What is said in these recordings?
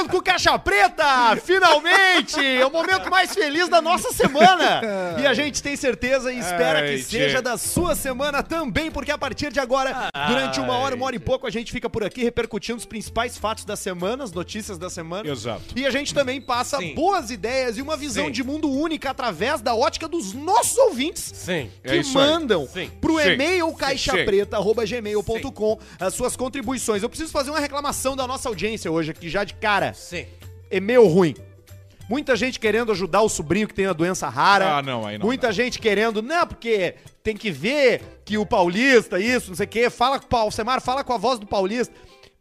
chegando com Caixa Preta, finalmente! É o momento mais feliz da nossa semana. E a gente tem certeza e espera que Ai, seja tchê. da sua semana também, porque a partir de agora, durante uma hora, uma hora e pouco, a gente fica por aqui repercutindo os principais fatos da semana, as notícias da semana. Exato. E a gente também passa Sim. boas ideias e uma visão Sim. de mundo única através da ótica dos nossos ouvintes Sim. que É isso aí. mandam pro Sim. e-mail caixapreta.gmail.com as suas contribuições. Eu preciso fazer uma reclamação da nossa audiência hoje aqui, já de cara. Sim. E-mail ruim. Muita gente querendo ajudar o sobrinho que tem a doença rara. Ah, não, aí não Muita dá. gente querendo, não, porque tem que ver que o paulista, isso, não sei o quê, fala com o Alcemar, fala com a voz do paulista.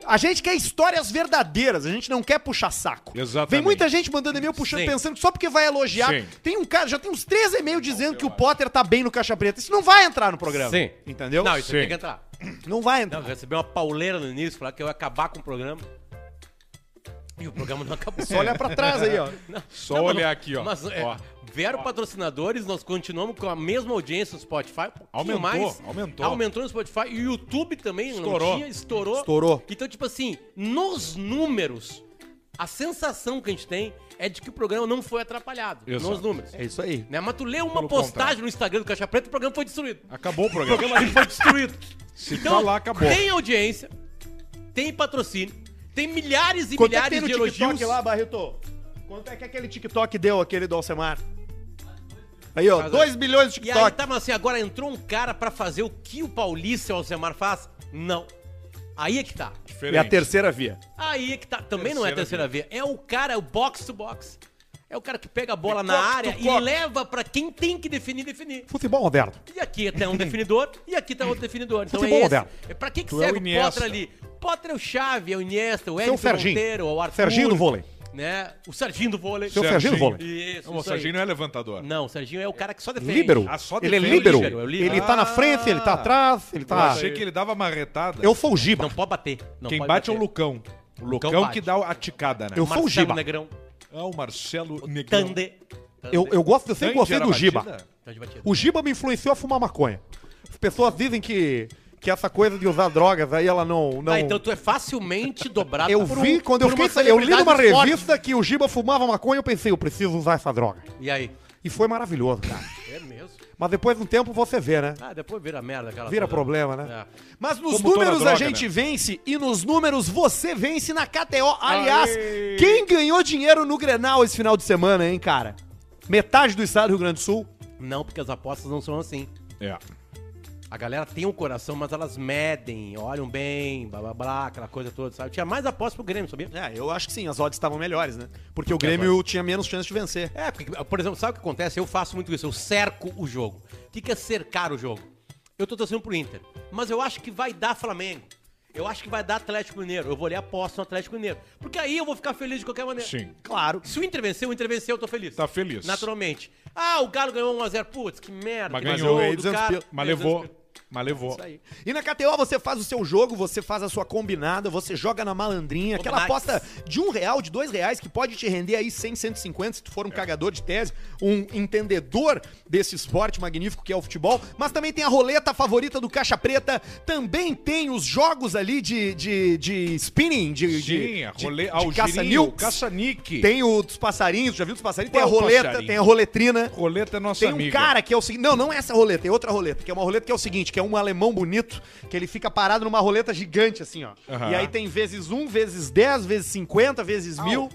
A gente quer histórias verdadeiras, a gente não quer puxar saco. Exatamente. Vem muita gente mandando e-mail puxando, Sim. pensando que só porque vai elogiar. Sim. Tem um cara, já tem uns três e-mails dizendo que o Potter tá bem no Caixa Preta. Isso não vai entrar no programa. Sim. Entendeu? Não, isso Sim. tem que entrar. Não vai entrar. Não, eu recebi uma pauleira no início, falar que eu ia acabar com o programa. E o programa não acabou. Só olhar pra trás aí, ó. Não, Só não, olhar mas- aqui, ó. Mas é, Ó. vieram patrocinadores, nós continuamos com a mesma audiência no Spotify. Um Aumentou, mais. aumentou. Aumentou no Spotify. E o YouTube também Estourou. não tinha, estourou. Estourou. Então, tipo assim, nos números, a sensação que a gente tem é de que o programa não foi atrapalhado. Exato. Nos números. É isso aí. Né? Mas tu lê uma Pelo postagem contrário. no Instagram do Caixa Preta e o programa foi destruído. Acabou o O programa. programa ali foi destruído. Se tá lá, acabou. Tem audiência, tem patrocínio, tem milhares e Quanto é que milhares tem no de TikTok elogios. lá, Barreto? Quanto é que aquele TikTok deu, aquele do Alcemar? Aí, ó, Mas, 2 bilhões de E aí, TikTok. tá, mas assim, agora entrou um cara pra fazer o que o Paulista e o Alcemar faz? Não. Aí é que tá. Diferente. É a terceira via. Aí é que tá. Também não é a Terceira terceira via. É o cara, é o box to box. É o cara que pega a bola É na área to e leva pra quem tem que definir, definir. Futebol moderno. E aqui tem um definidor e aqui tá outro definidor. Então Futebol é moderno. esse. É pra que, que Tu é o serve o Iniesta. Potter ali? Potter é o Chave, é o Iniesta, o Edson Serginho. Monteiro, o Arthur. Serginho do vôlei. Né? O Serginho do vôlei. Seu Serginho do vôlei. Isso, Não, o. Serginho não é levantador. Não, o Serginho é o cara que só defende. Líbero. Ah, só ele é defende. líbero. Líbero, é líbero. Ele tá na frente, ele tá atrás, ele Eu tá... achei que ele dava marretada. Eu sou o Giba. Não pode bater. Não Quem pode bate é o bater. Lucão. O Lucão Lucão que dá a ticada, né? Eu sou o Giba. Negrão. Ah, o Marcelo Negrão. Tande. Eu, eu gosto, eu sempre Tandy gostei era do Giba. batida? Tande. O Giba me influenciou a fumar maconha. As pessoas dizem que, que essa coisa de usar drogas aí ela não. não... Ah, então tu é facilmente dobrado Eu por um- vi, quando eu por uma fiquei. Eu li numa celebridade do esporte. revista que o Giba fumava maconha, eu pensei, eu preciso usar essa droga. E aí? E foi maravilhoso, cara. É mesmo? Mas depois de um tempo você vê, né? Ah, depois vira merda aquela Vira coisa. problema, né? É. Mas nos Como números a droga, gente né? vence e nos números você vence na KTO. Aliás, Aê! quem ganhou dinheiro no Grenal esse final de semana, hein, cara? Metade do estado do Rio Grande do Sul. Não, porque as apostas não são assim. É. A galera tem um coração, mas elas medem, olham bem, blá blá blá, aquela coisa toda, sabe? Tinha mais apostas pro Grêmio, sabia? É, eu acho que sim, as odds estavam melhores, né? Porque o Grêmio tinha menos chance de vencer. É, porque, por exemplo, sabe o que acontece? Eu faço muito isso, eu cerco o jogo. O que é cercar o jogo? Eu tô torcendo pro Inter, mas eu acho que vai dar Flamengo. Eu acho que vai dar Atlético Mineiro. Eu vou ler aposta no Atlético Mineiro. Porque aí eu vou ficar feliz de qualquer maneira. Sim. Claro. Se o Inter vencer, o Inter venceu, eu tô feliz. Tá feliz. Naturalmente. Ah, o Galo ganhou 1x0. Putz, que merda. Mas que ganhou. jogo Ganhei do 200 cara. Mas Ganhei 200 levou. Mas levou. Isso aí. E na KTO você faz o seu jogo, você faz a sua combinada, você joga na malandrinha, aquela aposta de um real, de dois reais, que pode te render aí 100, 150, se tu for um cagador de tese, um entendedor desse esporte magnífico que é o futebol. Mas também tem a roleta favorita do Caixa Preta, também tem os jogos ali de, de, de spinning, de, de, Sim, a de- role... de o caça girinho, o nilks. caça-nique. Tem o dos passarinhos, já viu dos passarinhos? Tem a Qual é o roleta, passarinho? tem a roletrina. Roleta é nossa Tem um amiga. cara que é o seguinte. Não, não é essa roleta, é outra roleta. Que é uma roleta que é o seguinte: que é um alemão bonito, que ele fica parado numa roleta gigante, assim, ó. Aham. E aí tem vezes 1, vezes 10, vezes 50, vezes mil.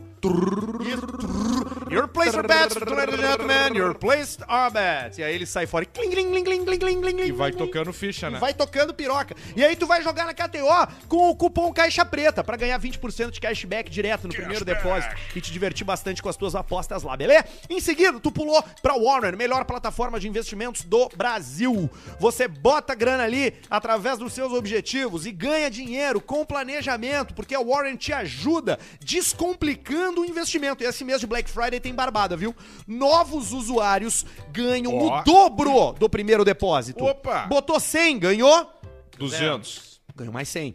Your place are bets, ladies and gentlemen. Your place are bets. E aí ele sai fora e cling, cling, cling, cling, cling, cling, cling, E vai tocando ficha, e né? vai tocando piroca. E aí tu vai jogar na KTO com o cupom Caixa Preta pra ganhar 20% de cashback direto no primeiro depósito e te divertir bastante com as tuas apostas lá, beleza? Em seguida, tu pulou pra Warner, melhor plataforma de investimentos do Brasil. Você bota grana ali através dos seus objetivos e ganha dinheiro com planejamento, porque a Warner te ajuda descomplicando o investimento. E esse mês de Black Friday tem barbada, viu? Novos usuários ganham Ó. o dobro do primeiro depósito. Opa! Botou 100, ganhou? 200. Ganhou mais 100.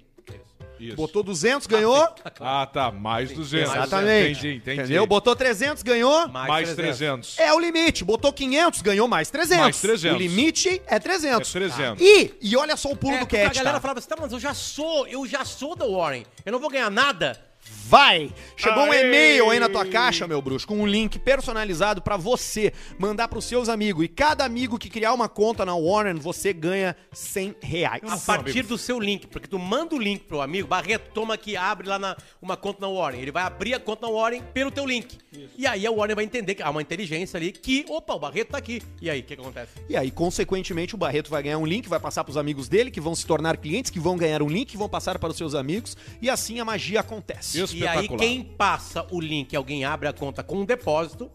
Isso. Botou 200, ganhou? Ah, tá. Mais 200. Exatamente. Entendi, entendi. Entendeu? Botou 300, ganhou? Mais 300. É o limite. Botou 500, ganhou mais 300. Mais 300. O limite é 300. É 300. E, e olha só o pulo É, do porque a cat, galera tá? falava assim, tá, mas eu já sou, eu já sou da Warren. Eu não vou ganhar nada. Vai! Chegou um Aê! e-mail aí na tua caixa, meu bruxo, com um link personalizado pra você mandar pros seus amigos. E cada amigo que criar uma conta na Warner, você ganha 100 reais. A partir do seu link, porque tu manda o link pro amigo, Barreto, toma aqui, abre lá na, uma conta na Warren. Ele vai abrir a conta na Warren pelo teu link. E aí a Warren vai entender que há uma inteligência ali que, opa, o Barreto tá aqui. E aí, o que, que acontece? E aí, consequentemente, o Barreto vai ganhar um link, vai passar pros amigos dele, que vão se tornar clientes, que vão ganhar um link, que vão passar para os seus amigos, e assim a magia acontece. E aí, quem passa o link, alguém abre a conta com um depósito,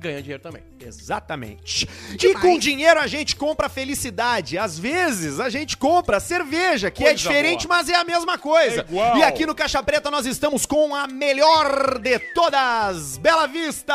ganha dinheiro também. Exatamente. E com dinheiro a gente compra felicidade. Às vezes a gente compra cerveja, que é Coisa diferente, boa. mas é a mesma coisa. É. E aqui no Caixa Preta nós estamos com a melhor de todas, Bela Vista.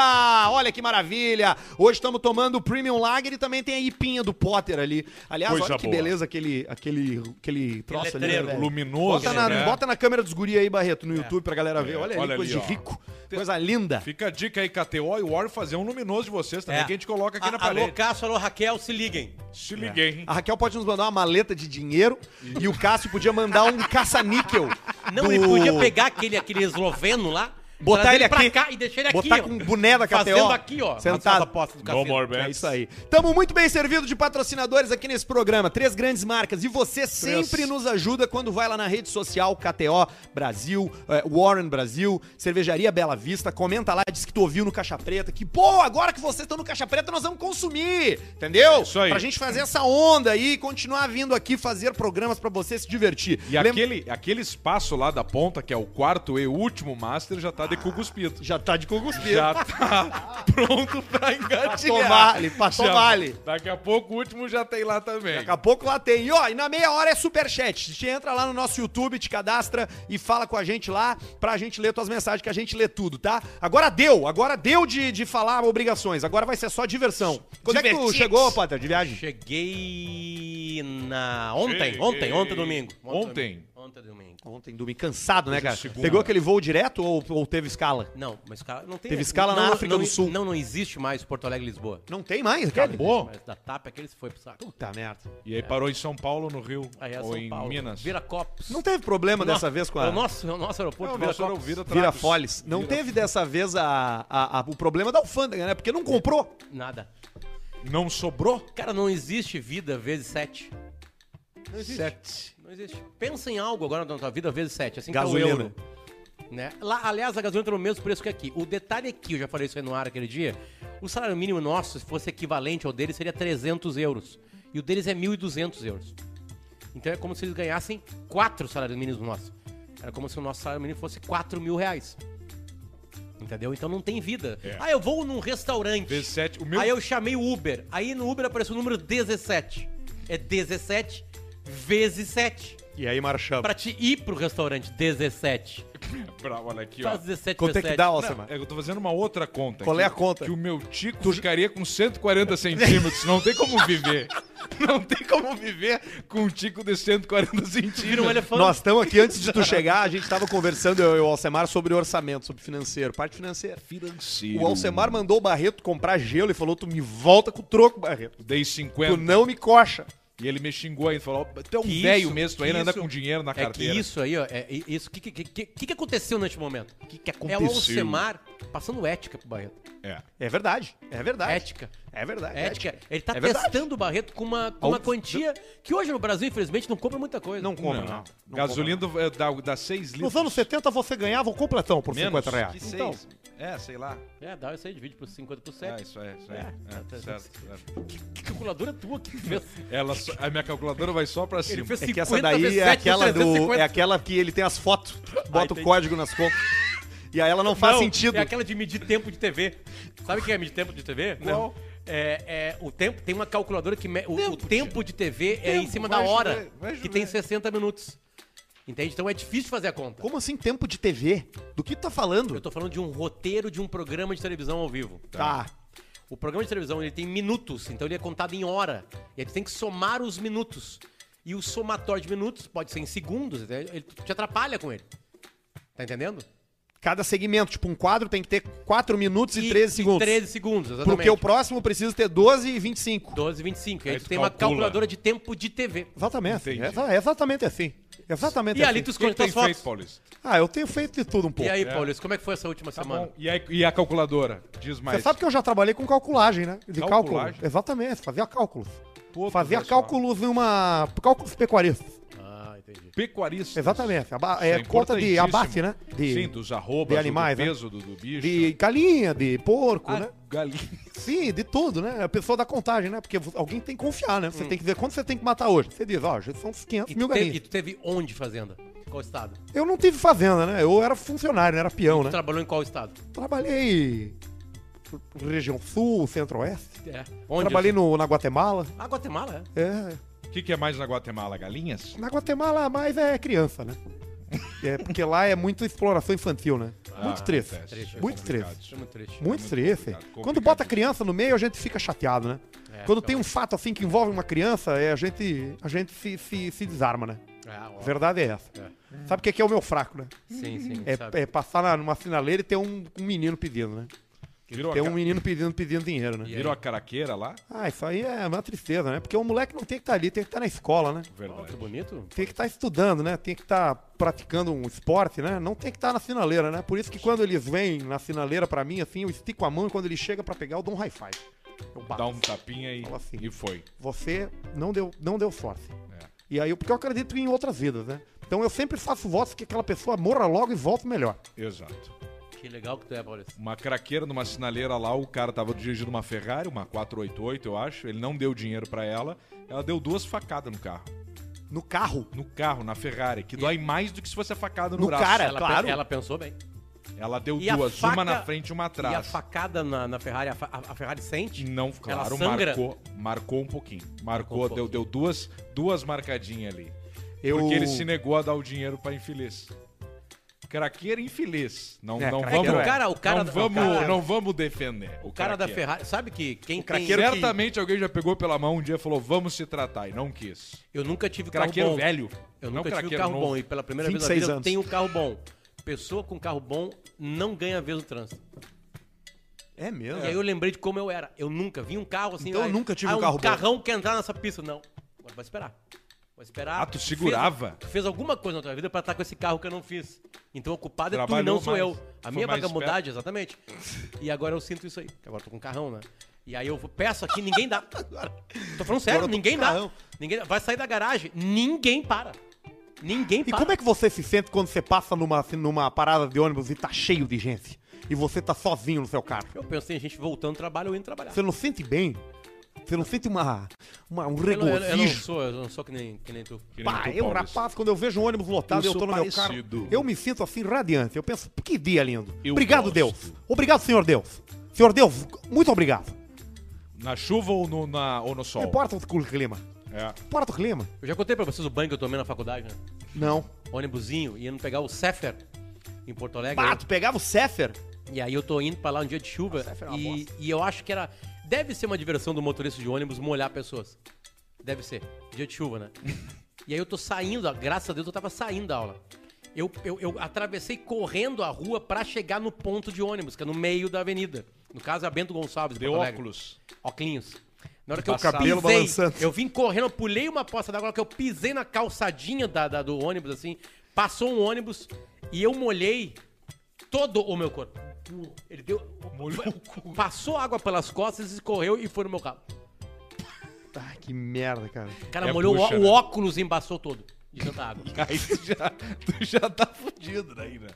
Olha que maravilha. Hoje estamos tomando o Premium Lager e também tem a ipinha do Potter ali. Aliás, Coisa olha que boa. beleza aquele aquele aquele troço ali, né, luminoso, Bota na, né? bota na câmera dos guri aí, Barreto, no YouTube pra galera ver. É, Olha, ali, olha coisa ali, de rico. Coisa linda. Fica a dica aí, KTO e War fazer um luminoso de vocês também, É. que a gente coloca aqui A- na Alô, parede. Cássio, alô, Raquel, se liguem. Se liguei, hein? A Raquel pode nos mandar uma maleta de dinheiro e o Cássio podia mandar um caça-níquel. Não, do- ele podia pegar aquele, aquele esloveno lá, Botar ele pra aqui. cá e deixar ele aqui, Botar ó. com o boné da KTO. Fazendo aqui, ó. Sentado. nas apostas do No cassino. more É bets. isso aí. Tamo muito bem servido de patrocinadores aqui nesse programa. Três grandes marcas. E você sempre nos ajuda quando vai lá na rede social KTO Brasil, eh, Warren Brasil, Cervejaria Bela Vista. Comenta lá, diz que tu ouviu no Caixa Preta. Que, pô, agora que vocês estão no Caixa Preta, nós vamos consumir. Entendeu? Isso aí. Pra gente fazer essa onda aí e continuar vindo aqui fazer programas pra você se divertir. E Lem- aquele, aquele espaço lá da ponta, que é o quarto e último master, já tá de cu cuspido. Já tá de cuguspiro. Já tá pronto pra engatilhar. tomar-lhe, pra Já- tomar-lhe. Daqui a pouco o último já tem lá também. Daqui a pouco lá tem. E ó, e na meia hora é superchat. Te entra lá no nosso YouTube, te cadastra e fala com a gente lá pra gente ler tuas mensagens, que a gente lê tudo, tá? Agora deu, agora deu de, de falar obrigações. Agora vai ser só diversão. Quando é que tu chegou, Potter, de viagem? Cheguei na... Ontem, Cheguei. ontem, ontem domingo. Ontem? domingo. Ontem domingo. Ontem, domingo, cansado, né, é cara? segunda. Pegou aquele voo direto ou, ou teve escala? Não, mas cara, não tem... Teve escala na África não, do Sul. Não, não existe mais Porto Alegre e Lisboa. Não tem mais, cara? Acabou. Mas da TAP aquele se foi pro saco. Puta merda. E aí parou em São Paulo, no Rio. Aí é ou São em Paulo. Minas. Viracopos. Não teve problema dessa Não, vez com É a... o nosso, é o nosso aeroporto, Não, nosso. Vira Vira Trapos. Foles. Não teve dessa vez a, a- a- o problema da alfândega, né? Porque não comprou. Nada. Não sobrou? Cara, não existe vida vezes sete. Não existe. Sete. Não existe. Pensa em algo agora na tua vida vezes sete. Assim Gasolina. que o euro. Né? Lá, aliás, a gasolina tá no mesmo preço que aqui. O detalhe aqui, eu já falei isso aí no ar aquele dia, o salário mínimo nosso, se fosse equivalente ao deles, seria 300 euros. E o deles é 1.200 euros. Então é como se eles ganhassem quatro salários mínimos nossos. Era como se o nosso salário mínimo fosse 4 mil reais. Entendeu? Então não tem vida. É. Ah, eu vou num restaurante. Vezes sete. O meu... Aí eu chamei o Uber. Aí no Uber apareceu o número 17. É 17 vezes 7. E aí marchamos. Pra te ir pro restaurante, 17. Bravo, olha aqui, ó. Faz 17 Quanto é que dá? É, eu tô fazendo uma outra conta. Qual aqui, é a conta? Que o meu tico ficaria com 140 centímetros. Não tem como viver. Não tem como viver com um tico de 140 Vira um centímetros. elefante. Nós estamos aqui, antes de tu chegar, a gente tava conversando, eu e o Alcemar, sobre orçamento, sobre financeiro, parte financeira. Financeiro. O Alcemar mandou o Barreto comprar gelo e falou: Tu me volta com o troco, Barreto. Dei Tu 50. não me coxa. E ele me xingou ainda. Falou, tu é um velho mesmo, tu ainda anda com dinheiro na É que carteira. isso aí, ó, é é isso. O que, que, que, que, que aconteceu neste momento? O que, que É o aconteceu? Alcemar passando ética pro Barreto. É. É verdade, é verdade. Ética. É verdade. Ética. Ele tá É verdade. testando o Barreto com uma, com uma quantia que hoje no Brasil, infelizmente, não compra muita coisa. Não compra, Não. não. não Gasolina é, dá, dá 6 litros. Nos anos 70 você ganhava o completão por Menos 50 reais. que seis. É, sei lá. É, dá isso aí, divide por 50 por É, 7. isso é, isso é. É, É, tá- certo, certo. Que calculadora tua que fez? Ela só- a minha calculadora vai só pra cima. Ele fez é que 50 essa daí vezes é sete, aquela do. 350. É aquela que ele tem as fotos, bota o entendi. código nas contas. E aí ela não faz Não, sentido. É aquela de medir tempo de TV. Sabe o que é medir tempo de TV? Qual? É, é, o tempo, tem uma calculadora que me, o, o Tempo, de TV é em cima vai da hora, vai que tem 60 minutos. Entende? Então é difícil fazer a conta. Como assim tempo de TV? Do que tu tá falando? Eu tô falando de um roteiro de um programa de televisão ao vivo. Tá. O programa de televisão ele tem minutos, então ele é contado em hora. E aí tu tem que somar os minutos. E o somatório de minutos pode ser em segundos, ele te atrapalha com ele. Tá entendendo? Cada segmento, tipo, um quadro tem que ter 4 minutos e, 13 segundos. 13 segundos, exatamente. Porque o próximo precisa ter 12 e 25. 12 e 25. E aí Aí tu tem uma calcula. calculadora de tempo de TV. Exatamente. É, é exatamente assim. Exatamente E ali assim. tu O que, que esconde tem tuas feito, fotos. Paulista? Ah, eu tenho feito de tudo um pouco. E aí, É. Paulista, como é que foi essa última Tá semana? bom. E, aí- e a calculadora? Diz mais. Você sabe que eu já trabalhei com calculagem, né? De cálculo. Calculagem? Exatamente, fazia cálculos. Pô, tu fazia cálculos numa. cálculos pecuaristas. Entendi. Pecuarista. Exatamente. Aba- Isso é conta de abate, né? De, Sim, dos arrobas, de animais, do né? peso do, do bicho. de galinha, de porco, Ah, né? galinha. Sim, de tudo, né? A pessoa da contagem, né? Porque alguém tem que confiar, né? Você tem que ver quanto você tem que matar hoje. Você diz, ó, já são uns 500 E mil teve, e galinhas. tu teve onde fazenda? Qual estado? Eu não tive fazenda, né? Eu era funcionário, né? Era peão, Tu né? trabalhou em qual estado? Trabalhei região sul, centro-oeste. É. Onde? Trabalhei no, na Guatemala. Ah, Guatemala, é. É, que, que é mais na Guatemala? Galinhas? na Guatemala mais é criança, né? É, porque lá é muito exploração infantil, né? muito estresse. acontece. Triste, Muito estresse. Isso é muito triste. Muito complicado, Quando bota criança no meio, a gente fica chateado, né? É, Quando tem um fato assim que envolve uma criança, é, a gente, a gente se, se, se desarma, né? É, A verdade é essa. É. Sabe o que é o meu fraco, né? Sim, sim. É, é passar na- numa sinaleira e ter um, um menino pedindo, né? Virou, Tem um ca- menino pedindo, pedindo dinheiro, né? E virou a caraqueira lá? Ah, isso aí é uma tristeza, né? Porque o moleque não tem que estar ali, tem que estar na escola, né? Verdade. que bonito. Tem que estar estudando, né? Tem que estar praticando um esporte, né? Não tem que estar na sinaleira, né? Por isso que quando eles vêm na sinaleira pra mim, assim, eu estico a mão e quando ele chega pra pegar, eu dou um high five. Eu bato. Dá um tapinha e, assim. e foi. Você não deu, não deu sorte. É. E aí, porque eu acredito em outras vidas, né? Então eu sempre faço votos que aquela pessoa morra logo e volte melhor. Exato. Que legal que tu é, Paulista. Uma craqueira numa sinaleira lá, o cara tava dirigindo uma Ferrari, uma 488, eu acho. Ele não deu dinheiro pra ela. Ela deu duas facadas no carro. No carro. No carro, na Ferrari, que dói mais do que se fosse a facada no, No braço. cara. ela, claro. pe- ela pensou bem. Ela deu E duas, faca- uma na frente e uma E a atrás. facada na, na Ferrari, a, fa- a- Ferrari sente? Não, claro, sangra? marcou, marcou um pouquinho. Marcou, Marcou um deu, deu duas, duas marcadinhas ali. Eu... Porque ele se negou a dar o dinheiro pra infeliz. Craqueiro infeliz. Não, É, não vamos, é. O cara- o cara não da- vamos, o cara- não vamos defender. O cara da. Ferrari, sabe que quem tem... craqueiro que- Certamente alguém já pegou pela mão um dia e falou, vamos se tratar, e não quis. Eu nunca tive carro Craqueiro bom. velho. Eu não nunca tive um carro novo. bom e pela primeira vez na 26 vida eu anos. tenho um carro bom. Pessoa com carro bom não ganha vez no trânsito. É mesmo? E aí eu lembrei de como eu era. Eu nunca vi um carro assim. Então eu nunca tive ah, um carro bom. carrão quer entrar nessa pista. Não. Vai esperar. Vai esperar. Ah, tu segurava? Fez, tu fez alguma coisa na tua vida pra estar com esse carro que eu não fiz. Então o culpado é tu e não sou mais. eu. A Foi minha mais vagabundagem, exatamente. E agora eu sinto isso aí. Agora eu tô com um carrão, né? E aí eu peço aqui, ninguém dá. Tô falando sério, tô ninguém dá. carrão. Ninguém. Vai sair da garagem, ninguém para. Ninguém E para. como é que você se sente quando você passa numa, assim, numa parada de ônibus e tá cheio de gente? E você tá sozinho no seu carro? Eu penso, tem gente voltando do trabalho ou indo trabalhar. Você não sente bem? Você não sente uma, uma- um Eu, não- eu- eu não regozijo? sou, eu não sou que nem, que nem tu. Que nem Pá, tu, eu, Paulista. rapaz, quando eu vejo um ônibus lotado e Eu eu tô no meu parecido. carro, eu me sinto assim radiante. Eu penso, que dia lindo. Eu obrigado, gosto. Deus. Obrigado, Senhor Deus. Senhor Deus, muito obrigado. Na chuva ou no, na, ou no Não sol? importa o clima. É. Não importa o clima. Eu já contei pra vocês o banho que eu tomei na faculdade, né? Não. Ônibusinho, indo pegar o Cefer em Porto Alegre. Bah, tu pegava o Cefer? E aí eu tô indo pra lá um dia de chuva Cefer é uma e, bosta. e eu acho que era. Deve ser uma diversão do motorista de ônibus molhar pessoas. Deve ser. Dia de chuva, né? e aí eu tô saindo, graças a Deus eu tava saindo da aula. Eu, eu, eu atravessei correndo a rua pra chegar no ponto de ônibus, que é no meio da avenida. No caso é a Bento Gonçalves, Alegre. óculos. Óculos. Na hora que eu cabelo pisei, balançando. eu vim correndo, eu pulei uma poça d'água, que eu pisei na calçadinha da, da- do ônibus, assim, passou um ônibus e eu molhei todo o meu corpo. Ele deu. Passou água pelas costas, escorreu e foi no meu carro. Ai, que merda, cara. O cara É molhou o- bucha, o, né? óculos e embaçou todo. De tanta água. Aí tu já, tu já tá fudido daí, né?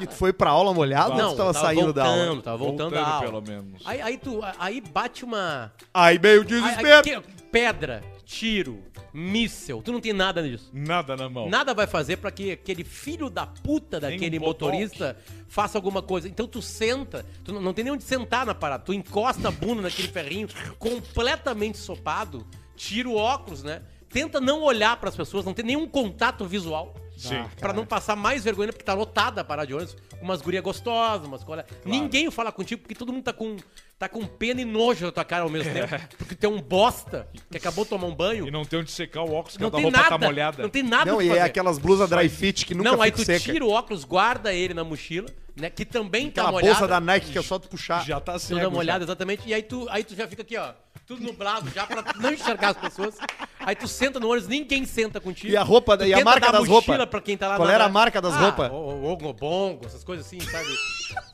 E tu foi pra aula molhado ou Não, tu tava tava saindo da aula? voltando, tava voltando, da aula. pelo menos. Aí, aí tu, aí bate uma. Aí meio aí- desespero. aí que- pedra, tiro, míssel, tu não tem nada disso. Nada na mão. Nada vai fazer pra que aquele filho da puta daquele um motorista faça alguma coisa. Então tu senta, tu não, não tem nem onde sentar na parada. Tu encosta a bunda naquele ferrinho completamente sopado, tira o óculos, né? Tenta não olhar pras pessoas, não tem nenhum contato visual. Sim. Ah, Pra não passar mais vergonha, porque tá lotada a parada de ônibus, com umas gurias gostosas, umas colegas. Ninguém fala contigo, porque todo mundo tá com, tá com pena e nojo na tua cara ao mesmo tempo. Porque tem um bosta que acabou de tomar um banho. E não tem onde secar o óculos, que Não a roupa nada. tá molhada. Não tem nada Não, e é fazer. aquelas blusas dry fit que nunca Não, aí tu seca. tira o óculos, guarda ele na mochila, né? Que também Aquela tá molhada. bolsa da Nike que é só tu puxar. Já tá cego. Toda já. molhada, exatamente. E aí tu, aí tu já fica aqui, ó. Tudo nublado, já pra não enxergar as pessoas. Aí tu senta no ônibus, ninguém senta contigo. E a roupa, Tu e a marca dar das roupas? tá lá Qual na- era a marca das Ah, roupas? O, o, Ogobongo, essas coisas assim, sabe?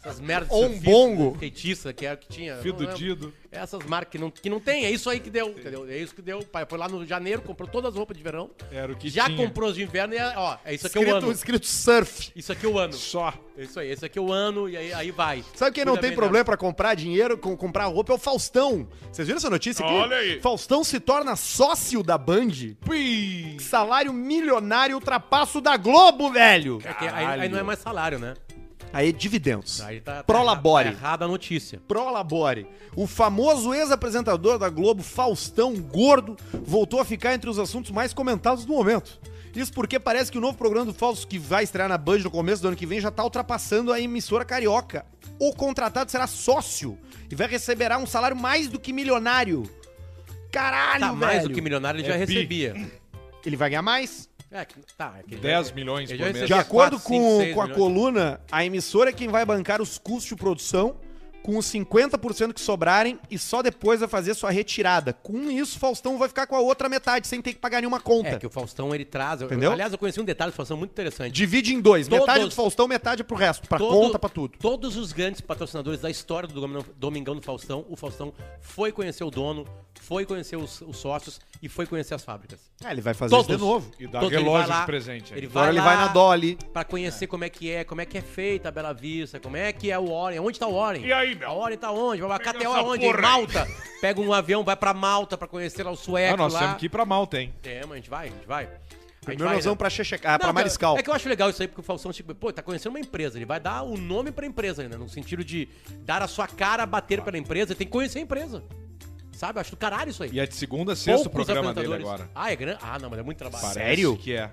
Essas merdas de Ombongo. surfista, Feitiça, que era que tinha. Fio do. Dido. Essas marcas que não, que não tem, é isso aí que deu, entendeu? É isso que deu. O pai foi lá no janeiro, comprou todas as roupas de verão. Era o que já tinha. comprou as de inverno e, é- ó, é isso aqui é o Escrito, ano. escrito surf. Isso aqui é o ano. Só. É isso aí, esse aqui é o ano e aí, aí vai. Sabe quem não Cuida tem bem problema pra comprar dinheiro, com comprar roupa? É o Faustão. Vocês viram essa notícia aqui? Olha aí. Faustão se torna sócio da Band. Pui. Salário milionário ultrapassa o da Globo, velho. É que aí, aí não é mais salário, né? Aí, dividendos. Aí tá, tá Prolabore. erra- tá errada a notícia. Prolabore. O famoso ex-apresentador da Globo, Faustão Gordo, voltou a ficar entre os assuntos mais comentados do momento. Isso porque parece que o novo programa do Fausto, que vai estrear na Band no começo do ano que vem, já tá ultrapassando a emissora carioca. O contratado será sócio e vai receberá um salário mais do que milionário. Caralho, Tá, velho. mais do que milionário ele É já bi. recebia. Ele vai ganhar mais? É, que- tá, é que ele 10 já- milhões por mês. De acordo quatro, com, cinco, seis com a milhões. coluna, a emissora é quem vai bancar os custos de produção com os 50% que sobrarem e só depois vai fazer sua retirada. Com isso, Faustão vai ficar com a outra metade, sem ter que pagar nenhuma conta. É, que o Faustão ele traz. eu- Entendeu? aliás, eu conheci um detalhe do Faustão muito interessante. Divide em dois. Todos- Metade do Faustão, metade pro resto. Pra Todo- conta, pra tudo. Todos os grandes patrocinadores da história do Domingão- Domingão do Faustão, o Faustão foi conhecer o dono, foi conhecer os, os sócios e foi conhecer as fábricas. É, ele vai fazer Todos. isso de novo. E dá Todos, ele relógio lá, de presente. Ele Agora vai ele lá vai na Dolly. Pra conhecer como é que é, como é que é feita a Bela Vista, como é que é o Warren, onde tá o Warren? E aí, meu? A Warren tá onde? Vai Pega KTO aonde? Em aí. Malta. Pega um avião, vai pra Malta pra conhecer lá o sueco Ah, nós lá. temos que ir pra Malta, hein? Temos, a gente vai, a gente vai. A gente Primeiro vai, nós vamos né? pra Chechecar, pra Não, Mariscal. É que eu acho legal isso aí, porque o Faustão, tipo, pô, tá conhecendo uma empresa, ele vai dar o nome pra empresa, né? No sentido de dar a sua cara a bater pela empresa, ele tem que conhecer a empresa. Sabe? Eu acho do caralho isso aí. E é de segunda a sexta o Poucos programa dele apresentadores. agora. Ah, é grande? Ah, não, mas é muito trabalho. Parece Sério? que é.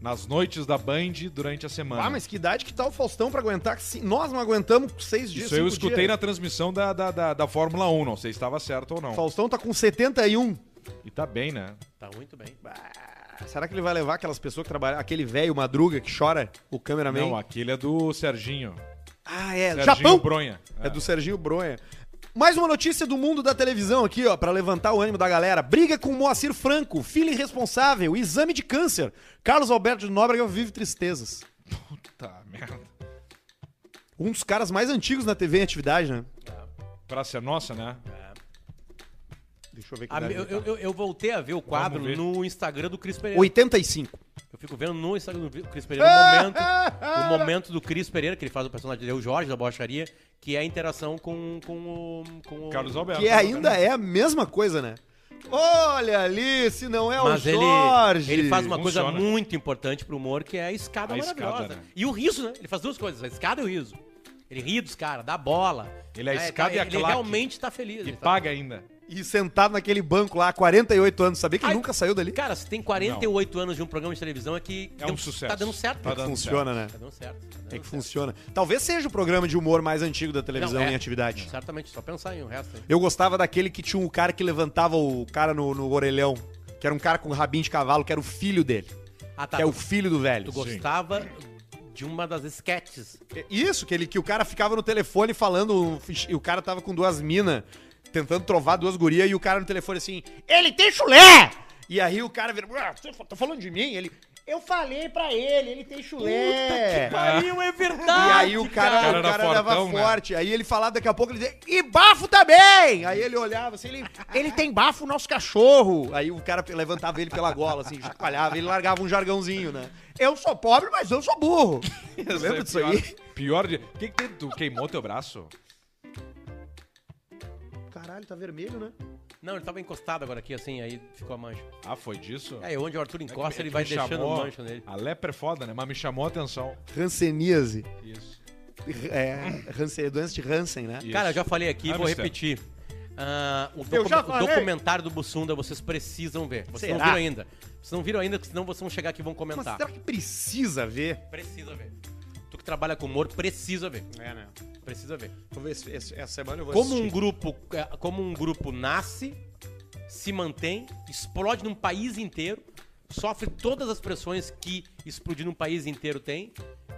Nas noites da Band durante a semana. Ah, mas que idade que tá o Faustão pra aguentar? se- Nós não aguentamos seis dias. Isso eu escutei dias. na transmissão da, da, da, da Fórmula 1, não sei se estava certo ou não. Faustão tá com 71. E tá bem, né? Tá muito bem. Ah, Será que ele vai levar aquelas pessoas que trabalham. Aquele velho Madruga que chora, o cameraman? Não, aquele é do Serginho. Ah, é. Serginho Japão! Bronha. É do Serginho Bronha. Mais uma notícia do mundo da televisão aqui, ó, pra levantar o ânimo da galera. Briga com Moacir Franco, filho irresponsável, exame de câncer. Carlos Alberto de Nóbrega vive tristezas. Tá, merda. Um dos caras mais antigos na TV em atividade, né? Pra ser nossa, né? Deixa eu ver que A- idade eu, ele tá. eu, eu- eu voltei a ver o quadro ver. no Instagram do Cris Pereira. 85. Eu fico vendo no Instagram do Cris Pereira o momento, o momento do Cris Pereira, que ele faz o personagem dele, o Jorge da Borracharia, que é a interação com, com, o, com o. Carlos Alberto. Que ainda é a mesma coisa, né? Olha ali, se não é Mas o ele, Jorge. ele faz uma Funciona. coisa muito importante pro humor, que é a escada A maravilhosa. escada, né? E o riso, né? Ele faz duas coisas, a escada e o riso. Ele ri dos caras, dá bola. Ele é a escada e a Ele claque. realmente tá feliz. E ele tá- paga ainda. E sentado naquele banco lá há 48 anos. Sabia que ele Ai, nunca saiu dali? Cara, se tem 48 anos de um programa de televisão é que É um sucesso. tá dando certo. Tá dando Funciona, né? Tá dando certo. tá dando É que certo. funciona. Talvez seja o programa de humor mais antigo da televisão Não, é. em atividade. Certamente, só pensar em o resto aí. Eu gostava daquele que tinha um cara que levantava o cara no, no orelhão. Que era um cara com rabinho de cavalo, que era o filho dele. Ah, tá. que é o tu, filho do velho. tu gostava de uma das sketches. Isso, que, ele, que o cara ficava no telefone falando. E o cara tava com duas minas, tentando trovar duas gurias, e o cara no telefone assim: Ele tem chulé! E aí o cara vira: "Ah, Você tá falando de mim? Ele. Eu falei pra ele, ele tem chulé. Pariu, é verdade! E aí o cara, cara o cara dava fortão, né? forte. Aí ele falava daqui a pouco, ele dizia, e bafo também! Aí ele olhava assim, ele, ele tem bafo nosso cachorro. Aí o cara levantava ele pela gola, assim, chacoalhava, ele largava um jargãozinho, né? Eu sou pobre, mas eu sou burro. Lembra disso aí? Pior de. O que, que tem? Tu queimou teu braço? Caralho, tá vermelho, né? Não, ele tava encostado agora aqui, assim, aí ficou a mancha. Ah, foi disso? É, onde o Arthur encosta, É que ele vai deixando chamou- mancha nele. A lepra é foda, né? Mas me chamou a atenção. Hanseníase. Isso. É, Hansen, doença de Hansen, né? Isso. Cara, eu já falei aqui, vou Hamster. repetir. Ah, o, docu- o documentário do Bussunda, vocês precisam ver. Vocês não Será? viram ainda. Vocês não viram ainda, porque senão vocês vão chegar aqui e vão Mas comentar. será que precisa ver? Precisa ver. Tu que trabalha com humor, precisa ver. É, né? Precisa ver. Vou ver esse- essa semana eu vou Como um grupo, é, como um grupo nasce, se mantém, explode num país inteiro, sofre todas as pressões que explodir num país inteiro tem,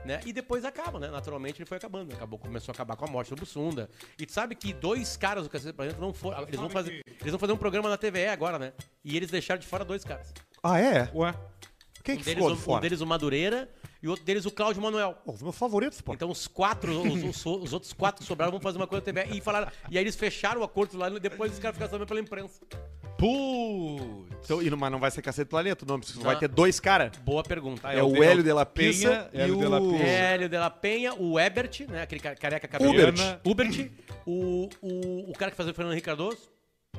né? E depois acaba, né? Naturalmente ele foi acabando. Acabou, começou a acabar com a morte do Bussunda. E tu sabe que dois caras do Cacete Planeta não foram. Eles vão fazer. Eles vão fazer um programa na TVE agora, né? E eles deixaram de fora dois caras. Ah, é? Ué? Quem Um que deles, ficou o, de um fora? deles o Madureira e o outro deles o Cláudio Manuel. Pô, os meus favoritos, pô. Então os quatro, os, os- os outros quatro que sobraram vão fazer uma coisa na TV. E falaram. E aí eles fecharam o acordo lá e depois os caras ficaram sabendo pela imprensa. Putz. Então, não- mas não vai ser Cacete Planeta o nome, porque Não. vai ter dois caras. Boa pergunta. É o Hélio de la Penha, e Hélio de la o... Hélio de la Penha, o Ebert, né? Aquele ca- careca cabelo. Ubert. Ubert. O, o, o cara que fazia o Fernando Henrique Cardoso.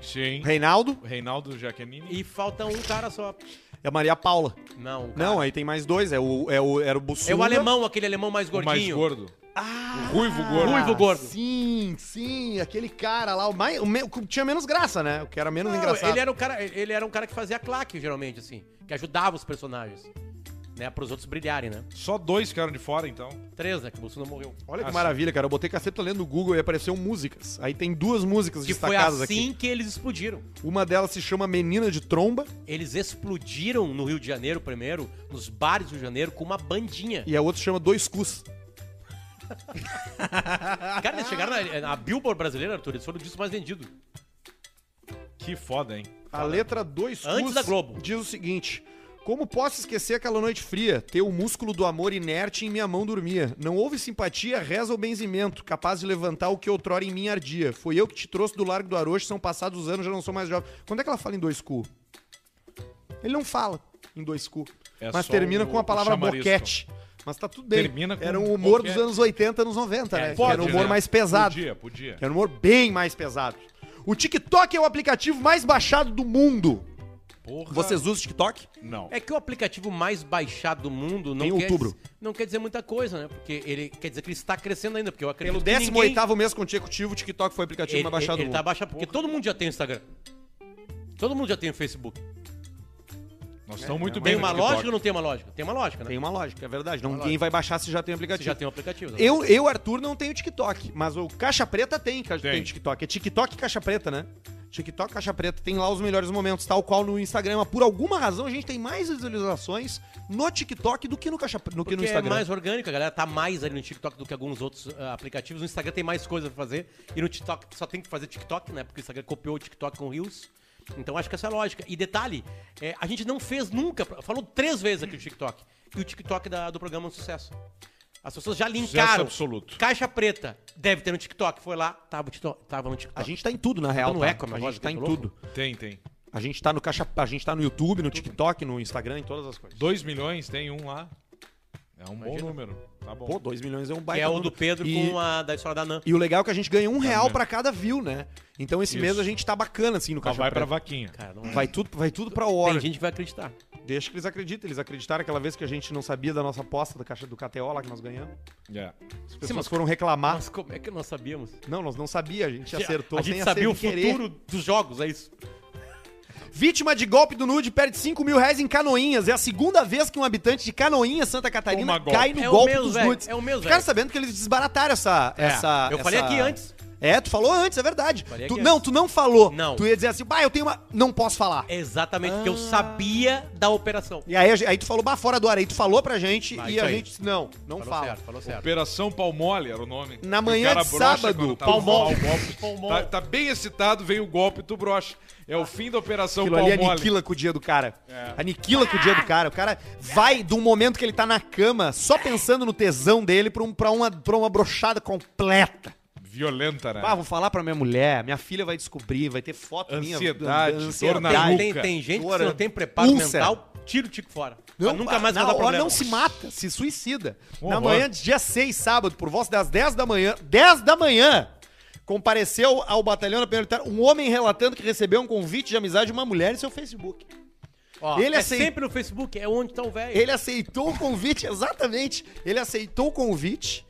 Sim. Reinaldo Reinaldo Jaquenini. E falta um cara só. E a Maria Paula. Não, o cara- Não, aí tem mais dois. É o, é o, era o Bussunda. É o alemão, aquele alemão mais o mais gordinho. gordo. Ah, O ruivo gordo. Ruivo gordo. Sim, sim. Aquele cara lá, o mais, o me- o que tinha menos graça, né? O que era menos Não, engraçado. ele era um cara, ele era um cara que fazia claque, geralmente, assim. Que ajudava os personagens. Né, pros outros brilharem, né? Só dois ficaram de fora, então. Três, né? Que o Bolsonaro morreu. Olha que Assim. maravilha, cara. Eu botei Cacete Planeta no Google e apareceu músicas. Aí tem duas músicas Que foi destacadas assim aqui. que eles explodiram. Uma delas se chama Menina de Tromba Eles explodiram no Rio de Janeiro primeiro, nos bares do Rio de Janeiro, com uma bandinha. e a outra se chama Dois Cus. Cara, eles chegaram na, na Billboard brasileira, Arthur, eles foram o disco mais vendido. Que foda, hein? A letra Dois Antes Cus da Globo. diz o seguinte... Como posso esquecer aquela noite fria? Ter o músculo do amor inerte em minha mão dormia. Não houve simpatia, reza ou benzimento, capaz de levantar o que outrora em mim ardia. Foi eu que te trouxe do Largo do Arocho, são passados os anos, já não sou mais jovem. Quando é que ela fala em dois cu? Ele não fala em dois cu. É mas termina o- com a palavra boquete. Mas tá tudo bem. Termina com Era um humor boquete. dos anos 80, anos 90, né? Pode, era um humor né? mais pesado. Podia, podia. Era um humor bem mais pesado. O TikTok é o aplicativo mais baixado do mundo. Porra. Vocês usam o TikTok? Não. É que o aplicativo mais baixado do mundo não Em quer, outubro. não quer dizer muita coisa, né? Porque ele quer dizer que ele está crescendo ainda, porque eu acredito Pelo que 18 ninguém... mês consecutivo, o TikTok foi o aplicativo ele, mais baixado ele, ele do tá mundo. baixado porque todo mundo já tem Instagram. Todo mundo já tem o Facebook. Nós estamos muito Tem bem no uma lógica ou não tem uma lógica? Tem uma lógica, né? Tem uma lógica, é verdade. Não, Uma ninguém lógica. vai baixar se já tem o Você aplicativo. já tem um aplicativo. Eu, eu, Arthur, não tenho TikTok, mas o Caixa Preta tem, Tem. tem TikTok. É TikTok e Caixa Preta, né? TikTok Caixa Preta tem lá os melhores momentos, tal qual no Instagram. Mas por alguma razão a gente tem mais visualizações no TikTok do que no, Caixa, do que no é Instagram. mais orgânico, a galera tá mais ali no TikTok do que alguns outros ah, aplicativos. No Instagram tem mais coisa pra fazer. E no TikTok só tem que fazer TikTok, né? Porque o Instagram copiou o TikTok com Reels. Então acho que essa é a lógica. E detalhe, é, a gente não fez nunca, falou três vezes aqui o TikTok. E o TikTok da- do programa é um sucesso. As pessoas já linkaram. absoluto. Caixa preta, deve ter no TikTok. Foi lá, tava, tava no TikTok. A gente tá em tudo, na real. no tá? eco a gente tá em tudo. Tem, tem. A gente tá no Caixa, a gente tá no YouTube, no TikTok, no Instagram, em todas as coisas. 2 milhões, tem um lá. É um bom Imagina. número. Tá bom. Pô, 2 milhões é um que baita é o do Pedro E- com a da história da Nan. E o legal é que a gente ganha um real mesmo. pra cada view, né? Então esse mês Isso. a gente tá bacana, assim, no Mas Caixa vai pra Preta. vaquinha. Cara, não Vai tudo, vai tudo pra Tem hora. gente que vai acreditar. Deixa que eles acreditem. Eles acreditaram aquela vez que a gente não sabia da nossa aposta da caixa do KTO lá que nós ganhamos. É. As pessoas mas- foram reclamar. Mas como é que nós sabíamos? Não, nós não sabia, a gente acertou a gente sem sabia o sem querer. futuro dos jogos, é isso. Vítima de golpe do nude perde 5 mil reais em Canoinhas. É a segunda vez que um habitante de Canoinhas, Santa Catarina, Toma golpe. cai no É o golpe mesmo, dos velho, nudes. é o mesmo, Ficaram velho. sabendo que eles desbarataram essa... É, essa eu falei essa- aqui antes. É, tu falou antes, é verdade. Tu- não, tu não falou. Não. Tu ia dizer assim, bah, eu tenho uma... Não posso falar. Exatamente, porque eu sabia da operação. E aí, a gente- aí tu falou, bah, fora do ar. Aí tu falou pra gente Ah, e isso a aí. gente disse, não, não falou fala. certo, falou certo. Operação Palmole era o nome. Na manhã de sábado, tá Palmole. no golpe. Palmole. Tá, tá bem excitado, vem o golpe, tu brocha. É o fim da Operação Aquilo ali Palmole. aniquila com o dia do cara. É. Aniquila com o dia do cara. O cara vai de um momento que ele tá na cama, só pensando no tesão dele, pra, um, pra, uma, pra uma brochada completa. Violenta, né? Ah, vou falar pra minha mulher, minha filha vai descobrir, vai ter foto Ansiedade, minha. dor na Tem, nuca. tem, tem gente que Dor, se não tem preparo úlcera. mental, tira o tico fora. pra nunca mais na vai dar hora problema. não se mata, se suicida. Um na manhã de dia 6, sábado, por volta das 10 da manhã, 10 da manhã, compareceu ao batalhão da Penha Militar um homem relatando que recebeu um convite de amizade de uma mulher em seu Facebook. Ó, Ele é aceit- sempre no Facebook, é onde tá o velho. Ele aceitou o convite, exatamente. Ele aceitou o convite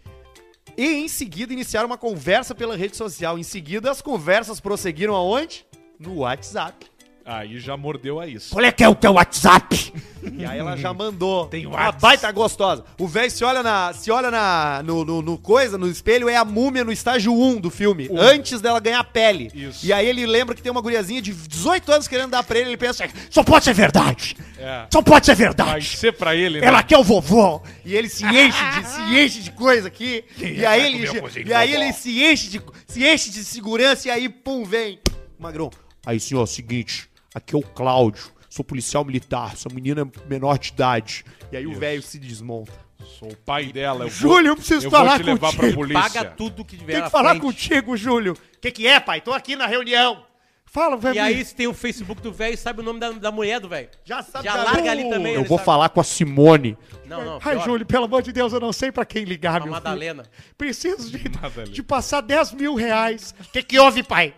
e em seguida iniciaram uma conversa pela rede social. Em seguida, as conversas prosseguiram aonde? No WhatsApp. Aí já mordeu a isso. Qual é que é o teu WhatsApp? E aí ela já mandou. Tem uma Whats. baita gostosa. O velho se olha na, se olha na no, no, no coisa, no espelho, é a múmia no estágio 1 do filme, antes dela ganhar pele. Isso. E aí ele lembra que tem uma guriazinha de 18 anos querendo dar pra ele, ele pensa, só pode ser verdade. É. Só pode ser Vai verdade. ser pra ele, né? Ela quer o vovô. E ele se enche de, se enche de coisa aqui. E aí, ele, cozinho e aí vovó? ele se enche, de, se enche de segurança e aí, pum, vem. Magrão. Aí, senhor, é o seguinte. Aqui é o Cláudio, sou policial militar, essa menina é menor de idade. E aí o velho se desmonta. Sou o pai dela. Eu Júlio, eu vou, preciso eu falar vou te levar contigo. pra polícia. Paga tudo que tiver Tem que falar frente. contigo, Júlio. O que, que é, pai? Tô aqui na reunião. Fala, velho. E aí, se tem o Facebook do velho, sabe o nome da, da mulher do velho. já sabe já já- larga ali também. Eu vou sabe. falar com a Simone. Não, não. Ai, pior. Júlio, pelo amor de Deus, eu não sei pra quem ligar, A meu Madalena. filho. Preciso de, Madalena. de passar 10 mil reais. O que, que houve, pai?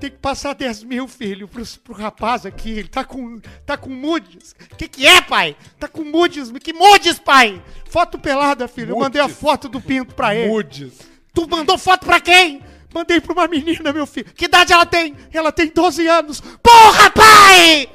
Tem que passar 10 mil, filho, pro, pro rapaz aqui. Ele tá com, tá com moods. O que, que é, pai? Tá com moods. Que moods, pai? Foto pelada, filho. Eu mandei a foto do pinto pra ele. Moods. Tu mandou foto pra quem? Mandei pra uma menina, meu filho. Que idade ela tem? Ela tem 12 anos. Porra, pai!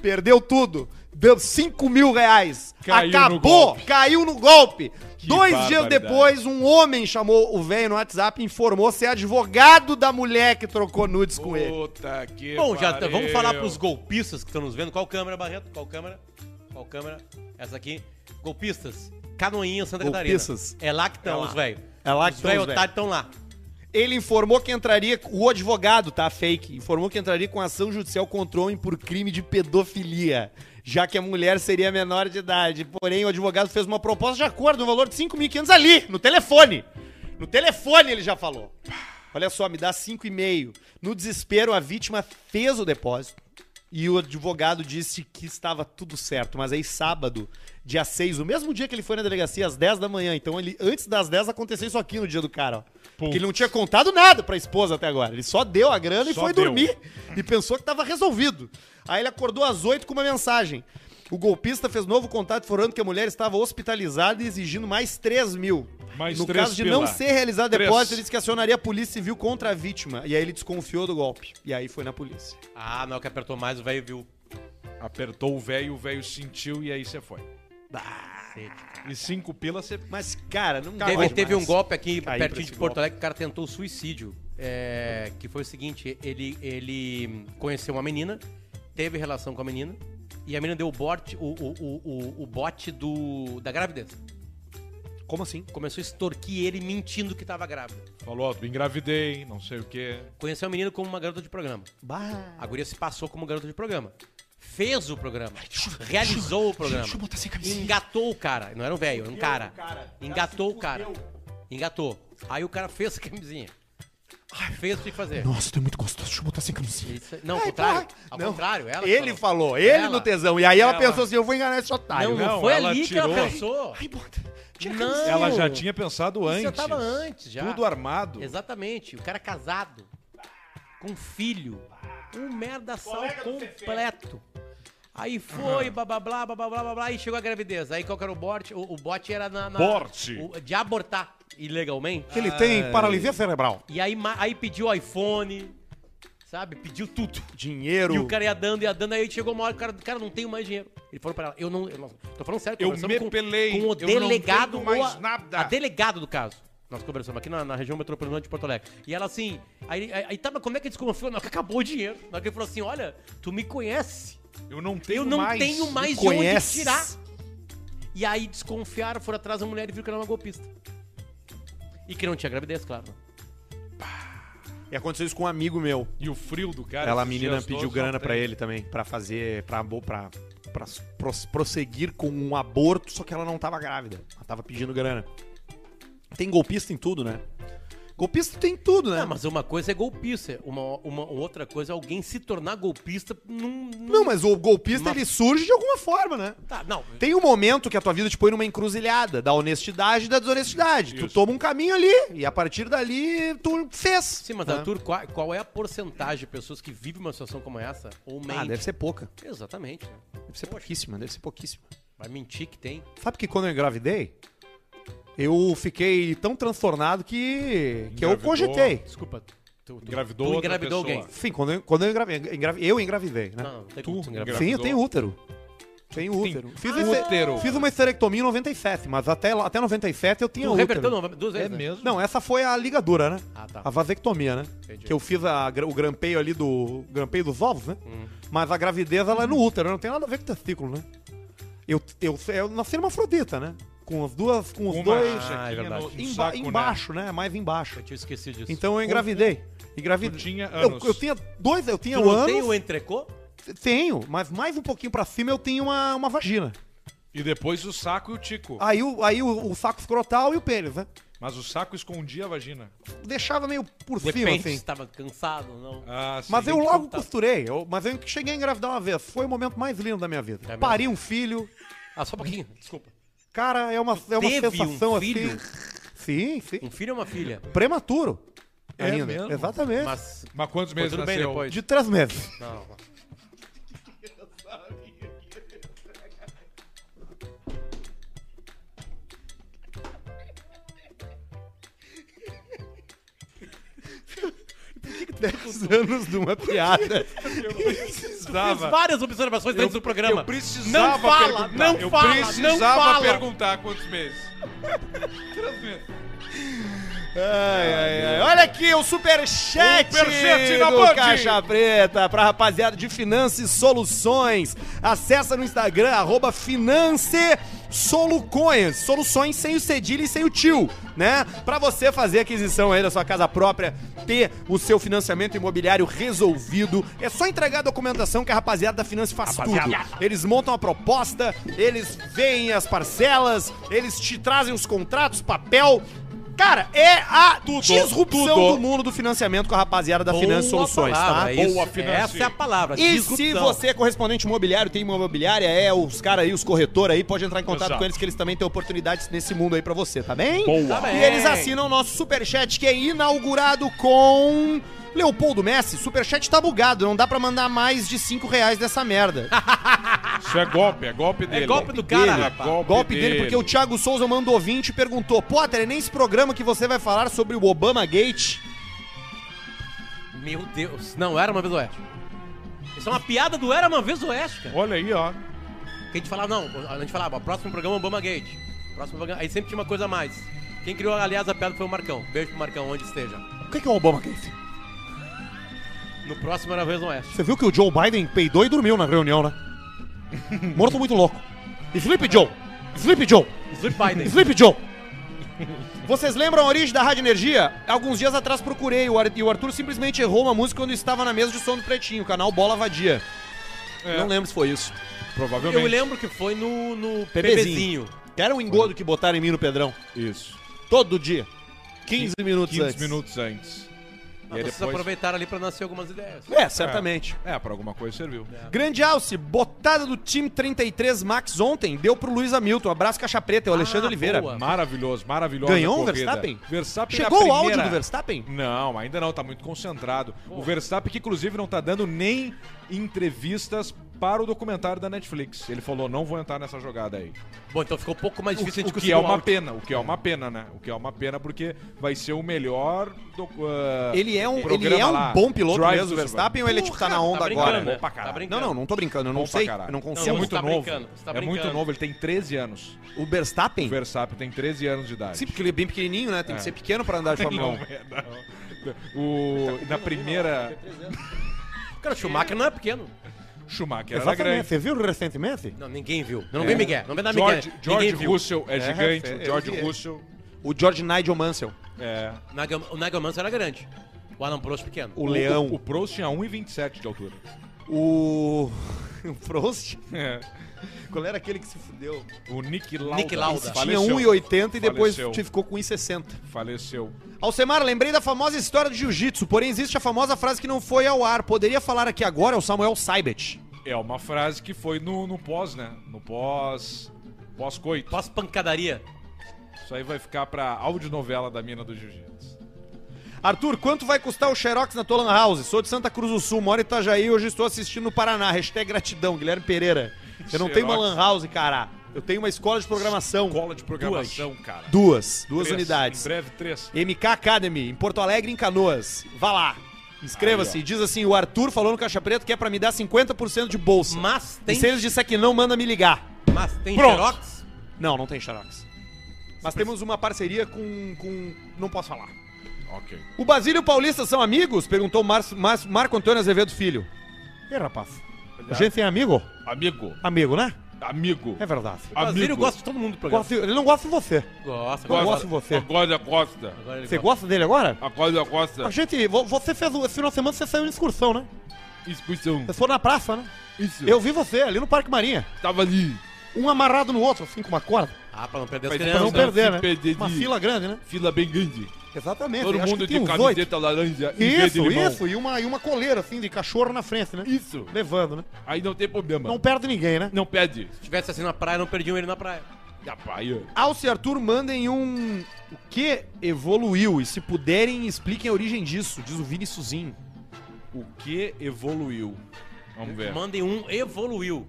Perdeu tudo. Deu 5 mil reais. Caiu no Acabou. golpe. Caiu no golpe. Que Dois dias depois, um homem chamou o velho no WhatsApp e informou ser advogado da mulher que trocou nudes com ele. Puta que Bom, já tá- pariu. vamos falar pros golpistas que estão nos vendo. Qual câmera, Barreto? Qual câmera? Qual câmera? Essa aqui. Golpistas. Canoinha, Santa Catarina. Golpistas. É lá que estão É os velhos. É lá que os tão velhos os velhos. otários estão lá. Ele informou que entraria, o advogado, tá, fake, informou que entraria com ação judicial contra o homem por crime de pedofilia, já que a mulher seria menor de idade. Porém, o advogado fez uma proposta de acordo no valor de 5.500 ali, no telefone. No telefone ele já falou. Olha só, me dá 5,5. No desespero, a vítima fez o depósito e o advogado disse que estava tudo certo. Mas aí, sábado, dia 6, o mesmo dia que ele foi na delegacia, às 10 da manhã. Então, ele, antes das 10, aconteceu isso aqui no dia do cara, ó. Porque ele não tinha contado nada pra esposa até agora. Ele só deu a grana e Só foi deu. dormir. E pensou que tava resolvido. Aí ele acordou às 8 com uma mensagem. O golpista fez novo contato informando que a mulher estava hospitalizada e exigindo mais 3 mil. Mais no caso de pila. não ser realizado Três. depósito, ele disse que acionaria a polícia civil contra a vítima. E aí ele desconfiou do golpe. E aí foi na polícia. Ah, não, que apertou mais, o velho viu. Apertou o velho, o velho sentiu e aí você foi. E cinco pilas você... Mas, cara, não Teve, teve um golpe aqui pra pertinho de Porto golpe. Alegre, que o cara tentou suicídio. É, que foi o seguinte, ele, ele conheceu uma menina, teve relação com a menina, e a menina deu o bote, o, o, o, o, bote do, da gravidez. Como assim? Começou a extorquir ele mentindo que tava grávida. Falou, ó, engravidei, não sei o quê. Conheceu a menina como uma garota de programa. A guria se passou como garota de programa. Fez o programa. realizou o programa. deixa eu botar sem camisinha. engatou o cara. Não era um velho, era um cara. Engatou o cara. Engatou. Aí o cara fez a camisinha. Fez o que tinha que fazer. Nossa, tu é muito gostoso. Deixa eu botar sem camisinha. Isso- Não, ao Ai, contrário. pai. Ao Não. contrário, ela Ele falou, ele Ela. no tesão. E aí ela, Ela. pensou assim: eu vou enganar esse otário. Não, não, Não, foi ela ali que ela tirou. pensou. Ai, bota. Não. Ela já tinha pensado Isso antes. já tava antes, já. Tudo armado. Exatamente. O cara casado. Com filho. Um merda sal completo. Aí foi, blá, blá, blá, blá, blá, blá, blá, e chegou a gravidez. Aí qual que era o bote? O, o bote era na... na Bote. o- de abortar ilegalmente. Que Ele tem paralisia cerebral. E aí, aí pediu iPhone, sabe? Pediu tudo. Dinheiro. E o cara ia dando, ia dando, aí chegou uma hora, o cara, cara não tenho mais dinheiro. Ele falou pra ela, eu não, eu não- tô falando sério, Eu conversamos me pelei, com eu o não delegado, mais a, nada. a delegado do caso. Nós conversamos aqui na, na região metropolitana de Porto Alegre. E ela assim, aí, aí, aí tá, mas como é que desconfiou? Não, que acabou o dinheiro. Não, que ele falou assim, olha, tu me conhece. Eu não tenho Eu não mais. tenho mais de onde tirar. E aí desconfiaram, foram atrás da mulher e viram que era uma golpista. E que não tinha gravidez, claro. E aconteceu isso com um amigo meu. E o frio do cara. Ela, a menina, pediu grana tem. ele também, pra fazer, pra, pra, pra pros- prosseguir com um aborto, só que ela não tava grávida. Ela tava pedindo grana. Tem golpista em tudo, né? Golpista tem tudo, né? Não, mas uma coisa é golpista, uma, uma outra coisa é alguém se tornar golpista num. num- Não, mas o golpista, ele surge de alguma forma, né? Tá, não. Tem um momento que a tua vida te põe numa encruzilhada da honestidade e da desonestidade. Tu Isso. toma um caminho ali e a partir dali tu fez. Sim, mas né? Arthur, qual, qual é a porcentagem de pessoas que vivem uma situação como essa ou mente? Ah, deve ser pouca. Exatamente. né? Deve ser pouquíssima, deve ser pouquíssima. Vai mentir que tem. Sabe que quando eu engravidei, eu fiquei tão transtornado que, que eu Engravidou. cogitei. Desculpa. Tu, tu, Engravidou tu engravidou alguém. Enfim, quando eu, quando eu engravidei, engravi- eu engravidei, né? Não, Tu engravidar. Sim, eu engravidou? tenho útero. Tenho útero. Fiz, Ah, útero. fiz uma esterectomia em 97, mas até, até 97 eu tinha Tu útero. reverteu não, duas É vezes, né? mesmo? Não, essa foi a ligadura, né? Ah, tá. A vasectomia, né? Entendi. Que eu fiz a o grampeio ali do. grampeio dos ovos, né? Hum. Mas a gravidez ela é no útero, não tem nada a ver com testículo, né? Eu, eu, eu nasci numa afrodita, né? Com as duas. Com os Uma dois. Ah, é verdade. no- emba- saco, né? embaixo, né? Mais embaixo. Eu tinha esquecido disso. Então eu engravidei. Engravidei. Tu tinha Eu, anos. eu tinha dois, eu tinha tu o não tem anos. o entrecô? Tenho, mas mais um pouquinho pra cima eu tenho uma, uma vagina. E depois o saco e o tico. Aí, o, aí o, o saco escrotal e o pênis, né? Mas o saco escondia a vagina. Deixava meio por cima, Depende se assim. estava cansado ou não. Ah, sim. Mas eu logo contar. costurei. Eu, mas eu cheguei a engravidar uma vez. Foi o momento mais lindo da minha vida. É mesmo? Pari um filho. Ah, só um pouquinho, desculpa. Cara, é uma, é uma teve um sensação filho? assim. Sim, sim. Um filho ou uma filha? Prematuro. É ainda. mesmo? Exatamente. Mas. Mas quantos meses tudo bem nasceu? depois. De três meses. Não. Dez anos de uma piada. Eu Fiz várias observações dentro do programa. Eu precisava Não fala, perguntar. não eu fala, precisava não fala. perguntar quantos meses. Três meses. Ai, ai, ai. Olha aqui o superchat, Superchat do Band. Caixa Preta pra rapaziada de Finance Soluções. Acessa no Instagram, arroba Finance Solucoins. Soluções sem o cedilha e sem o tio, né? Pra você fazer aquisição aí da sua casa própria, ter o seu financiamento imobiliário resolvido. É só entregar a documentação que a rapaziada da Finance faz tudo. Eles montam a proposta, eles veem as parcelas, eles te trazem os contratos, papel. Cara, é a disrupção tudo. do mundo do financiamento com a rapaziada da Boa Soluções, palavra, tá? é isso. Boa. Essa é a palavra. E disrupção. se você é correspondente imobiliário, tem uma imobiliária, é os caras aí, os corretores aí, pode entrar em contato Exato. com eles que eles também têm oportunidades nesse mundo aí pra você, tá bem? Boa. Tá E bem. eles assinam o nosso superchat que é inaugurado com Leopoldo Messi. Superchat tá bugado, não dá pra mandar mais de 5 reais dessa merda. Isso é golpe, é golpe dele. golpe do cara, dele, rapaz. É golpe, Golpe dele, porque o Thiago Souza mandou 20 e perguntou: Potter, é nesse programa que você vai falar sobre o Obama Gate? Meu Deus. Não, era uma vez oeste. Isso é uma piada do Era uma vez oeste, cara. Olha aí, ó. Que a gente falava, não, a gente falava, próximo programa Obama Gate. Próximo programa. Aí sempre tinha uma coisa a mais. Quem criou, aliás, a piada foi o Marcão. Beijo pro Marcão, onde esteja. O que que é o Obama Gate? No próximo era uma vez oeste. Você viu que o Joe Biden peidou e dormiu na reunião, né? Morto muito louco. Sleep Joe! Sleep Joe! Sleep Biden. Sleep Joe! Vocês lembram a origem da Rádio Energia? Alguns dias atrás procurei e o Arthur simplesmente errou uma música quando estava na mesa de som do Pretinho, canal Bola Vadia. É, Não lembro se foi isso. Provavelmente. Eu lembro que foi no, no bebezinho. Que era um engodo que botaram em mim no Pedrão. Isso. Todo dia. 15 minutos 15 antes. minutos antes. Mas vocês depois... aproveitaram ali pra nascer algumas ideias. É, certamente. É, pra alguma coisa serviu. Grande Alce, botada do time 33 Max ontem, deu pro Luiz Hamilton. Abraço caixa preta, é o Ah, Alexandre Oliveira. boa. Maravilhoso, maravilhoso. Ganhou o Verstappen? Verstappen Chegou na o áudio primeira- do Verstappen? Não, ainda não, tá muito concentrado. O Verstappen, que inclusive não tá dando nem entrevistas para o documentário da Netflix. Ele falou, não vou entrar nessa jogada aí. Bom, então ficou um pouco mais O, difícil a o que conseguir é um uma áudio. pena, o que é uma pena, né? O que é uma pena porque vai ser o melhor do, ah, Ele é um, ele é um lá, bom piloto Drive mesmo, o Verstappen, ou ele tipo, tá na onda tá agora? né? Tá. Não, não, não tô brincando, eu não Bom sei, eu não É consigo. Não, muito tá novo. tá é muito brincando. novo, ele tem 13 anos. O Verstappen? O Verstappen tem 13 anos de idade. Sim, porque ele é bem pequenininho, né? Tem que É. ser pequeno pra andar de Fórmula 1. Não, é, não. O, na primeira. Cara, o Schumacher não é pequeno. Schumacher era Exatamente. grande. Você viu recentemente? Não, ninguém viu. Não, É. vem Miguel. Não vem dar Miguel. George, George Ninguém. Russell é, É, gigante. é, o George vi. Russell O George Nigel Mansell. é. O Nigel Mansell era grande. O Alan Prost pequeno. O Leão. O, o Prost tinha 1,27 de altura. O. O Prost. É. Qual era aquele que se fudeu? O Nick Lauda. Nick Lauda. Tinha Faleceu. 1,80 e depois Faleceu. ficou com 1,60. Faleceu. Alcemar, lembrei da famosa história do jiu-jitsu, porém existe a famosa frase que não foi ao ar. Poderia falar aqui agora, é o Samuel Saibet. É uma frase que foi no, no pós, né? No pós. Pós-coito. Pós-pancadaria. Isso aí vai ficar pra audionovela da mina do Jiu-Jitsu. Arthur, quanto vai custar o Xerox na tua lan house? Sou de Santa Cruz do Sul, moro em Itajaí e hoje estou assistindo no Paraná. Hashtag gratidão, Guilherme Pereira. Eu não tenho uma lan house, cara. Eu tenho uma escola de programação. Escola de programação, cara. Duas. Duas Três. unidades. Em breve, três. MK Academy, em Porto Alegre, em Canoas. Vá lá. Inscreva-se. Diz assim, o Arthur falou no Caixa Preto que é pra me dar 50% de bolsa. Mas E tem, se eles disser que não, manda me ligar. mas tem Pronto. Xerox? Não, não tem Xerox. Mas temos uma parceria com, com... Não posso falar. Ok. O Basílio e o Paulista são amigos? Perguntou Mar Mar Marco Antônio Azevedo Filho. E rapaz? A gente é amigo? Amigo. Amigo, né? Amigo. É verdade. O Basílio Amigo. gosta de todo mundo do programa. Gosto- ele não gosta de você. Gosta, Eu gosta. gosto de você. Agora Costa. Agora ele Você gosta. gosta dele agora? Agora da A Costa. gente, vo- você fez o esse final de semana, você saiu em excursão, né? Excursão. Vocês foram na praça, né? Isso. Eu vi você ali no Parque Marinha. tava ali. Um amarrado no outro, assim, com uma corda. Ah, pra não perder as Mas Pra crianças. não não, perder, né? perder Uma fila grande, né? Fila bem grande. Exatamente. Todo acho mundo de camiseta laranja e Isso, isso. E uma, e uma coleira, assim, de cachorro na frente, né? Isso. Levando, né? Aí não tem problema. Não perde ninguém, né? Não pede. Se tivesse assim na praia, não perdiam ele na praia. E a praia. Alce e Arthur mandem um. O que evoluiu? E se puderem, expliquem a origem disso, diz o Vini Suzinho. O que evoluiu? Vamos ver. Mandem um evoluiu.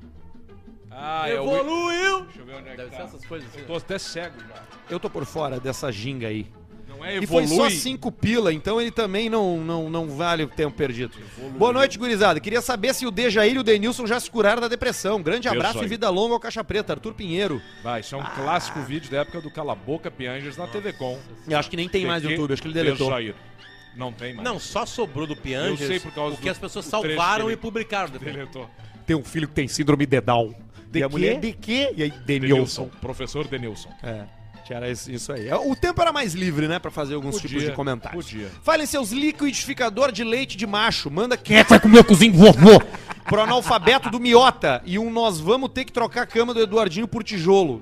Ah, é evoluiu! Deixa eu ver onde é que Deve tá. ser essas coisas assim. Eu tô até cego já. Eu tô por fora dessa ginga aí. Não é E evolui. foi só cinco pila, então ele também não, não, não vale o tempo perdido. Boa noite, gurizada. Queria saber se o Dejair e o Denilson já se curaram da depressão. Grande abraço e vida longa ao Caixa Preta, Arthur Pinheiro. Vai, isso é um clássico vídeo da época do Cala Boca Piangers na TV Com. Eu acho que nem tem mais no YouTube, acho que ele deletou. Dejair. Não tem mais. Não, só sobrou do Piangers Eu sei por causa o que do- as pessoas salvaram e publicaram depois. Deletou. Tem um filho que tem síndrome de Down. De e a quê? mulher de quê? E aí, Denilson. Professor Denilson. É. Era isso aí. O tempo era mais livre, né, pra fazer alguns Podia, tipos de comentários. podia. Falem seus liquidificador de leite de macho. Manda Quem é que vai comer o cozinho vovô? pro analfabeto do Miota. E um nós vamos ter que trocar a cama do Eduardinho por tijolo.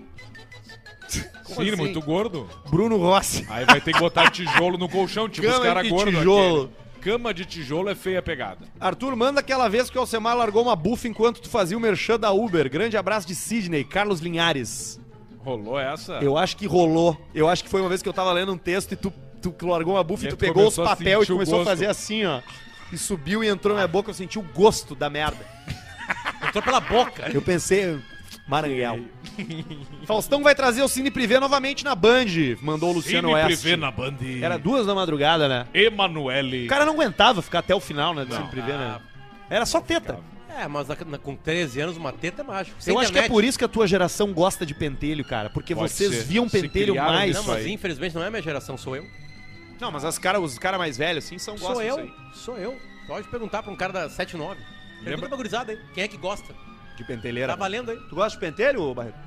Como Sim, assim? muito gordo. Bruno Rossi. Aí vai ter que botar tijolo no colchão, tipo os Cama caras de gordos. tijolo. aquele. Cama de tijolo é feia a pegada. Arthur, manda aquela vez que o Alcemar largou uma bufa enquanto tu fazia o merchan da Uber. Grande abraço de Sidney, Carlos Linhares. Rolou essa? Eu acho que rolou. Eu acho que foi uma vez que eu tava lendo um texto e tu, tu largou uma bufa E e tu pegou os papel e começou a fazer assim, ó. E subiu e entrou na minha boca, eu senti o gosto da merda. Entrou pela boca. Eu pensei, Maranhão. Faustão vai trazer o Cine Privé novamente na Band, mandou o Luciano Cine Oeste. Privé na Band. Era duas da madrugada, né? Emanuele. O cara não aguentava ficar até o final, né, do Não. Cine Privé, né? Era só teta. É, mas na- com 13 anos, uma teta é mágico. Sem Eu acho que é internet. por isso que a tua geração gosta de pentelho, cara. Porque Pode vocês ser. viam Se pentelho criaram mais. Não, Isso mas aí. infelizmente não é a minha geração, sou eu. Não, mas as cara, os caras mais velhos, assim, são Sou gostam eu, disso aí. sou eu. Pode perguntar pra um cara da 79. Pergunta Lembra? pra gurizada aí. Quem é que gosta? De pentelheira. Tá valendo aí. Tu gosta de pentelho, Barreto?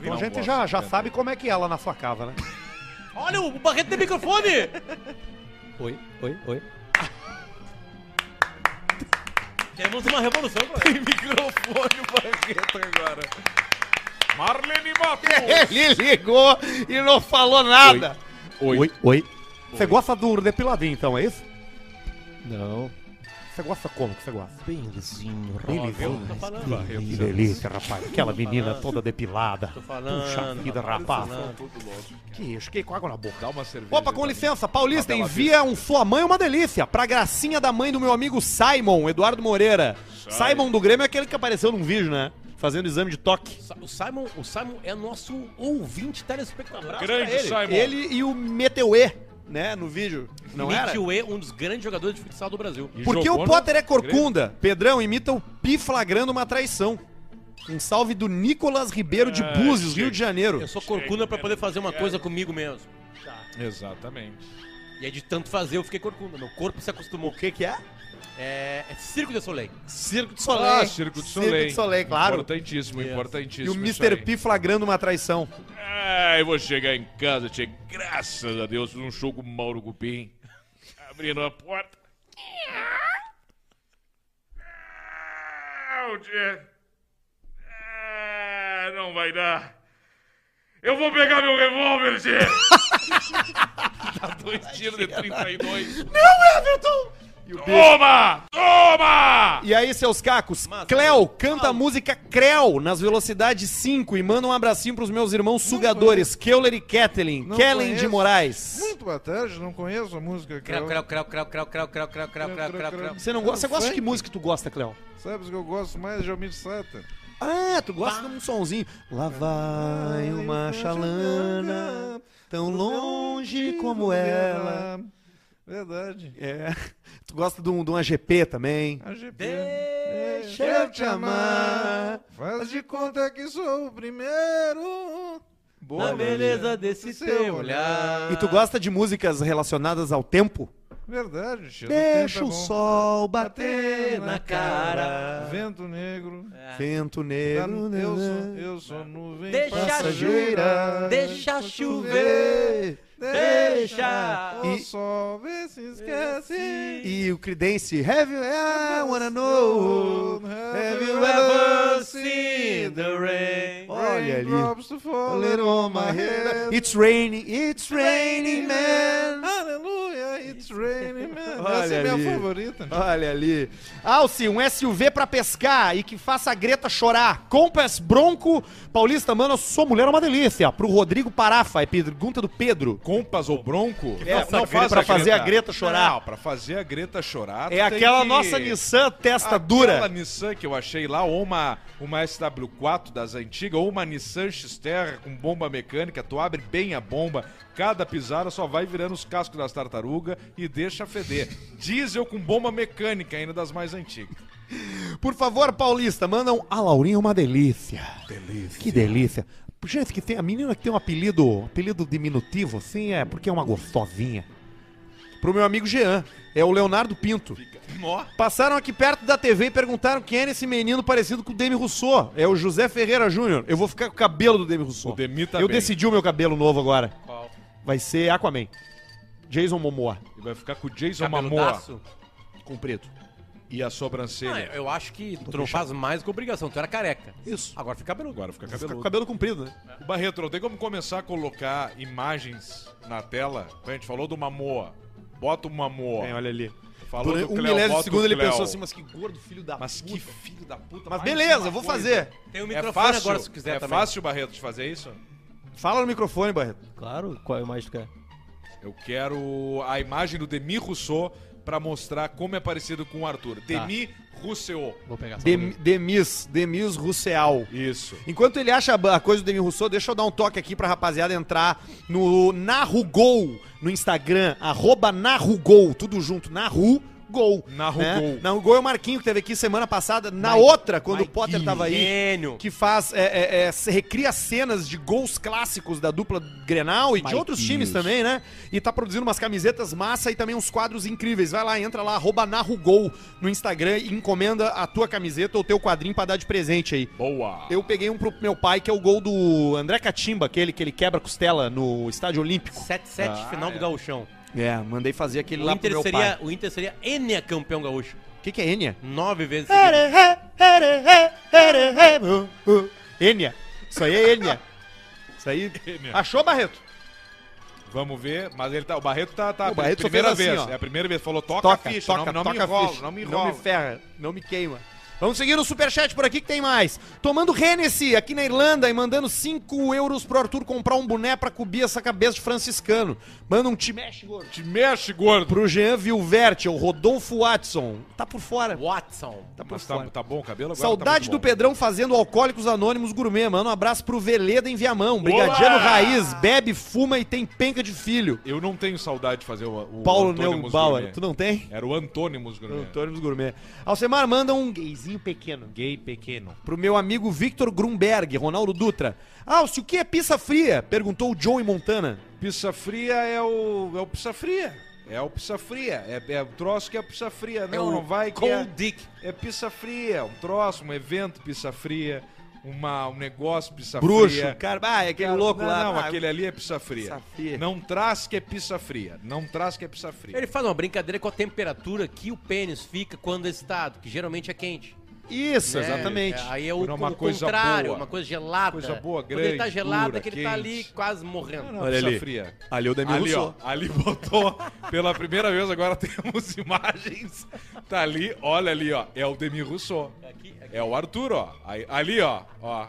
Então a gente já, já sabe como é que ela na sua casa, né? Olha, o Barreto tem microfone! Oi, oi, oi. Temos uma revolução, cara. microfone o Barreto agora. Marlene Mato. Ele ligou e não falou nada. Oi. oi. Você gosta do depiladinho, então, é isso? Não. Você gosta como que você gosta? Benzinho, Tô falando. Que delícia, rapaz. Aquela menina toda depilada. Tô falando. Puxa vida, rapaz. Que isso, fiquei com água na boca. Dá uma cerveja. Opa, com licença, Paulista, envia um Sua Mãe uma Delícia pra gracinha da mãe do meu amigo Simon, Eduardo Moreira. Sai. Simon do Grêmio é aquele que apareceu num vídeo, né? Fazendo exame de toque. O Simon, o Simon é nosso ouvinte telespectador. Grande Ele, Simon. ele e o Meteuê, né, no vídeo. Não era? Mitchell, um dos grandes jogadores de futsal do Brasil. E Porque o Potter é corcunda. Pedrão imita o Pi flagrando uma traição. Um salve do Nicolas Ribeiro de Ah, Búzios. Rio de Janeiro. Eu sou corcunda pra poder fazer uma coisa comigo mesmo. Exatamente. E aí de tanto fazer eu fiquei corcunda. Meu corpo se acostumou. O que que é? É, é Circo de Soleil. Circo de Ah, Circo de Soleil. Circo de Soleil, claro. Importantíssimo, Yes. E importantíssimo. o isso Mr. P flagrando uma traição. Ah, eu vou chegar em casa, tia, graças a Deus, num show com o Mauro Cupim. Abrindo a porta. Ah, tia. Ah, não vai dar. Eu vou pegar meu revólver, tia. Dá dois tiros de 32. Não, Everton! Toma! Toma! E aí, seus cacos? Cleo, canta a música Creu nas velocidades 5 e manda um abracinho pros meus irmãos sugadores, Keuler e Kathleen, Kellen de. Moraes. Muito boa tarde, não conheço a música. Creu. crau, crau, crau, crau, crau, crau, crau, crau, crau, crau, crau. Você não gosta? Você gosta de que música tu gosta, Cleo? Sabes que eu gosto mais de Almir Sater. Ah, tu gosta de um sonzinho. Lá vai uma chalana, tão longe como ela. Verdade. É. Tu gosta de um, de um AGP também. A GP. Deixa eu te amar. Faz de conta que sou o primeiro. Na beleza desse teu olhar. E tu gosta de músicas relacionadas ao tempo? Verdade, tia. do Deixa tempo o é sol bater na cara. Vento negro. Vento Tá- negro. Eu sou, eu sou nuvem Deixa passageira. Deixa chover. Deixa o sol vê se esquece. E o Creedence, Have you, I wanna know, have you ever seen the rain? Olha ali. A little on my head. It's raining, it's raining, man. It's raining, man. Olha Essa é minha ali. favorita. Olha ali. Alce, um SUV pra pescar e que faça a Greta chorar. Compass Bronco Paulista, mano, sou mulher é uma delícia. Pro Rodrigo Parafa, é pergunta do Pedro. Compas ou Bronco? É, pra- pra fazer a Greta chorar. Não, pra fazer a Greta chorar. É aquela que- nossa Nissan testa Aquela dura. Nissan que eu achei lá, ou uma, uma SW4 das antigas, ou uma Nissan X-Terra com bomba mecânica, tu abre bem a bomba, cada pisada só vai virando os cascos das tartarugas e deixa feder. Diesel com bomba mecânica ainda das mais antigas. Por favor, Paulista, mandam. A Laurinha é uma delícia. Delícia. Que delícia. Gente, que tem a menina que tem um apelido, apelido diminutivo, assim, é porque é uma gostosinha. Pro meu amigo Jean, é o Leonardo Pinto. Passaram aqui perto da TV e perguntaram quem era esse menino parecido com o Demi Rousseau. É o José Ferreira Júnior. Eu vou ficar com o cabelo do Demi Rousseau. O Demi tá Eu bem. decidi o meu cabelo novo agora. Qual? Vai ser Aquaman. Jason Momoa. e vai ficar com o Jason Momoa Cabeludaço? Comprido. e a Ah, sobrancelha. eu acho que tu não faz mais que obrigação. Tu era careca. Isso. Agora fica cabeludo. Agora fica Fica com o cabeludo. cabelo comprido, né? O Barreto, não tem como começar a colocar imagens na tela? A gente falou do Mamoa. Bota o Mamoa. É, olha ali. Falou Por do um Cleo, milésimo bota de segundo o ele Cleo. pensou assim, mas que gordo filho da Mas puta. que filho da puta. Mas mais beleza, uma vou coisa. fazer. Tem o É microfone fácil, agora se quiser é também. fácil, Barreto, de fazer isso? Fala no microfone, Barreto. Claro, qual imagem tu quer? Eu quero a imagem do Demi Rousseau pra mostrar como é parecido com o Arthur. Demi Rousseau. Vou pegar Dem-. Demis, Demis Rousseau. Isso. Enquanto ele acha a coisa do Demi Rousseau, deixa eu dar um toque aqui pra rapaziada entrar no Narrugol no Instagram, arroba Narrugol, tudo junto, Narrugol. Narrugol. Né? Narrugol é o Marquinho que teve aqui semana passada, na outra, quando o Potter tava aí. Gênio. que faz é, é, é, se- recria cenas de gols clássicos da dupla Grenal e de outros times também, né? E tá produzindo umas camisetas massa e também uns quadros incríveis. Vai lá, entra lá, arroba Narrugol no Instagram e encomenda a tua camiseta ou teu quadrinho pra dar de presente aí. Boa. Eu peguei um pro meu pai, que é o gol do André Catimba, aquele que ele quebra a costela no Estádio Olímpico. 7-7, Ah, final é. do gauchão. É, mandei fazer aquele O lá pro Inter, meu seria, pai. o Inter seria Enia campeão gaúcho. O que, que é Enya? Nove vezes seguidas. Enya. Isso aí é Enya. Isso aí. Enya. Achou, Barreto? Vamos ver, mas ele tá, o Barreto tá, tá O Barreto primeira assim, vez. ó. é a primeira vez, falou toca, toca, a ficha, toca, não, não toca me enrola, ficha. não me Não enrola. me ferra, não me queima. Vamos seguir no superchat por aqui que tem mais. Tomando Hennessy aqui na Irlanda e mandando 5 euros pro Arthur comprar um boné pra cobrir essa cabeça de franciscano. Manda um te mexe, gordo. Te mexe, gordo. Pro Jean Vilverte, o Rodolfo Watson. Tá por fora. Watson. Tá por Mas tá, fora. tá bom o cabelo agora? Saudade tá do. Pedrão fazendo Alcoólicos Anônimos Gourmet, mano. Um abraço pro Veleda em Viamão. Brigadiano Olá! Raiz, bebe, fuma e tem penca de filho. Eu não tenho saudade de fazer o, o Paulo Antônimos Neubauer, Gourmet. tu não tem? Era o Antônimos Gourmet. Antônimos Gourmet. Alcemar manda um gayzinho pequeno. Gay pequeno. Pro meu amigo Victor Grunberg, Ronaldo Dutra. Alce, o que é pizza fria? Perguntou o Joey Montana. Pizza fria é o. É o pizza fria. É o pizza fria. É, é o troço que é pizza fria. Não, o não vai que Cold é, Dick. é pizza fria. Um troço, um evento pizza fria. Uma, um negócio pizza Bruxo. fria. Cara, ah, é aquele Cara, louco não, lá. Não, Ah, aquele ali é pizza fria. Pizza fria. Não traz que é pizza fria. Não traz que é pizza fria. Ele faz uma brincadeira com a temperatura que o pênis fica quando excitado, que geralmente é quente. Isso, né? exatamente. É, Aí é o, uma o coisa contrário, boa. uma coisa gelada. Coisa boa, Quando ele tá grande, gelado dura, é que ele tá quente. ali quase morrendo. Não, não, Olha pizza ali. fria. Ali o Demi Ali, ó, Rousseau. ali botou pela primeira vez, agora temos imagens. Tá ali, olha ali, ó. É o Demi Rousseau. Aqui. É o Arthur, ó. Aí- ali, ó. ó.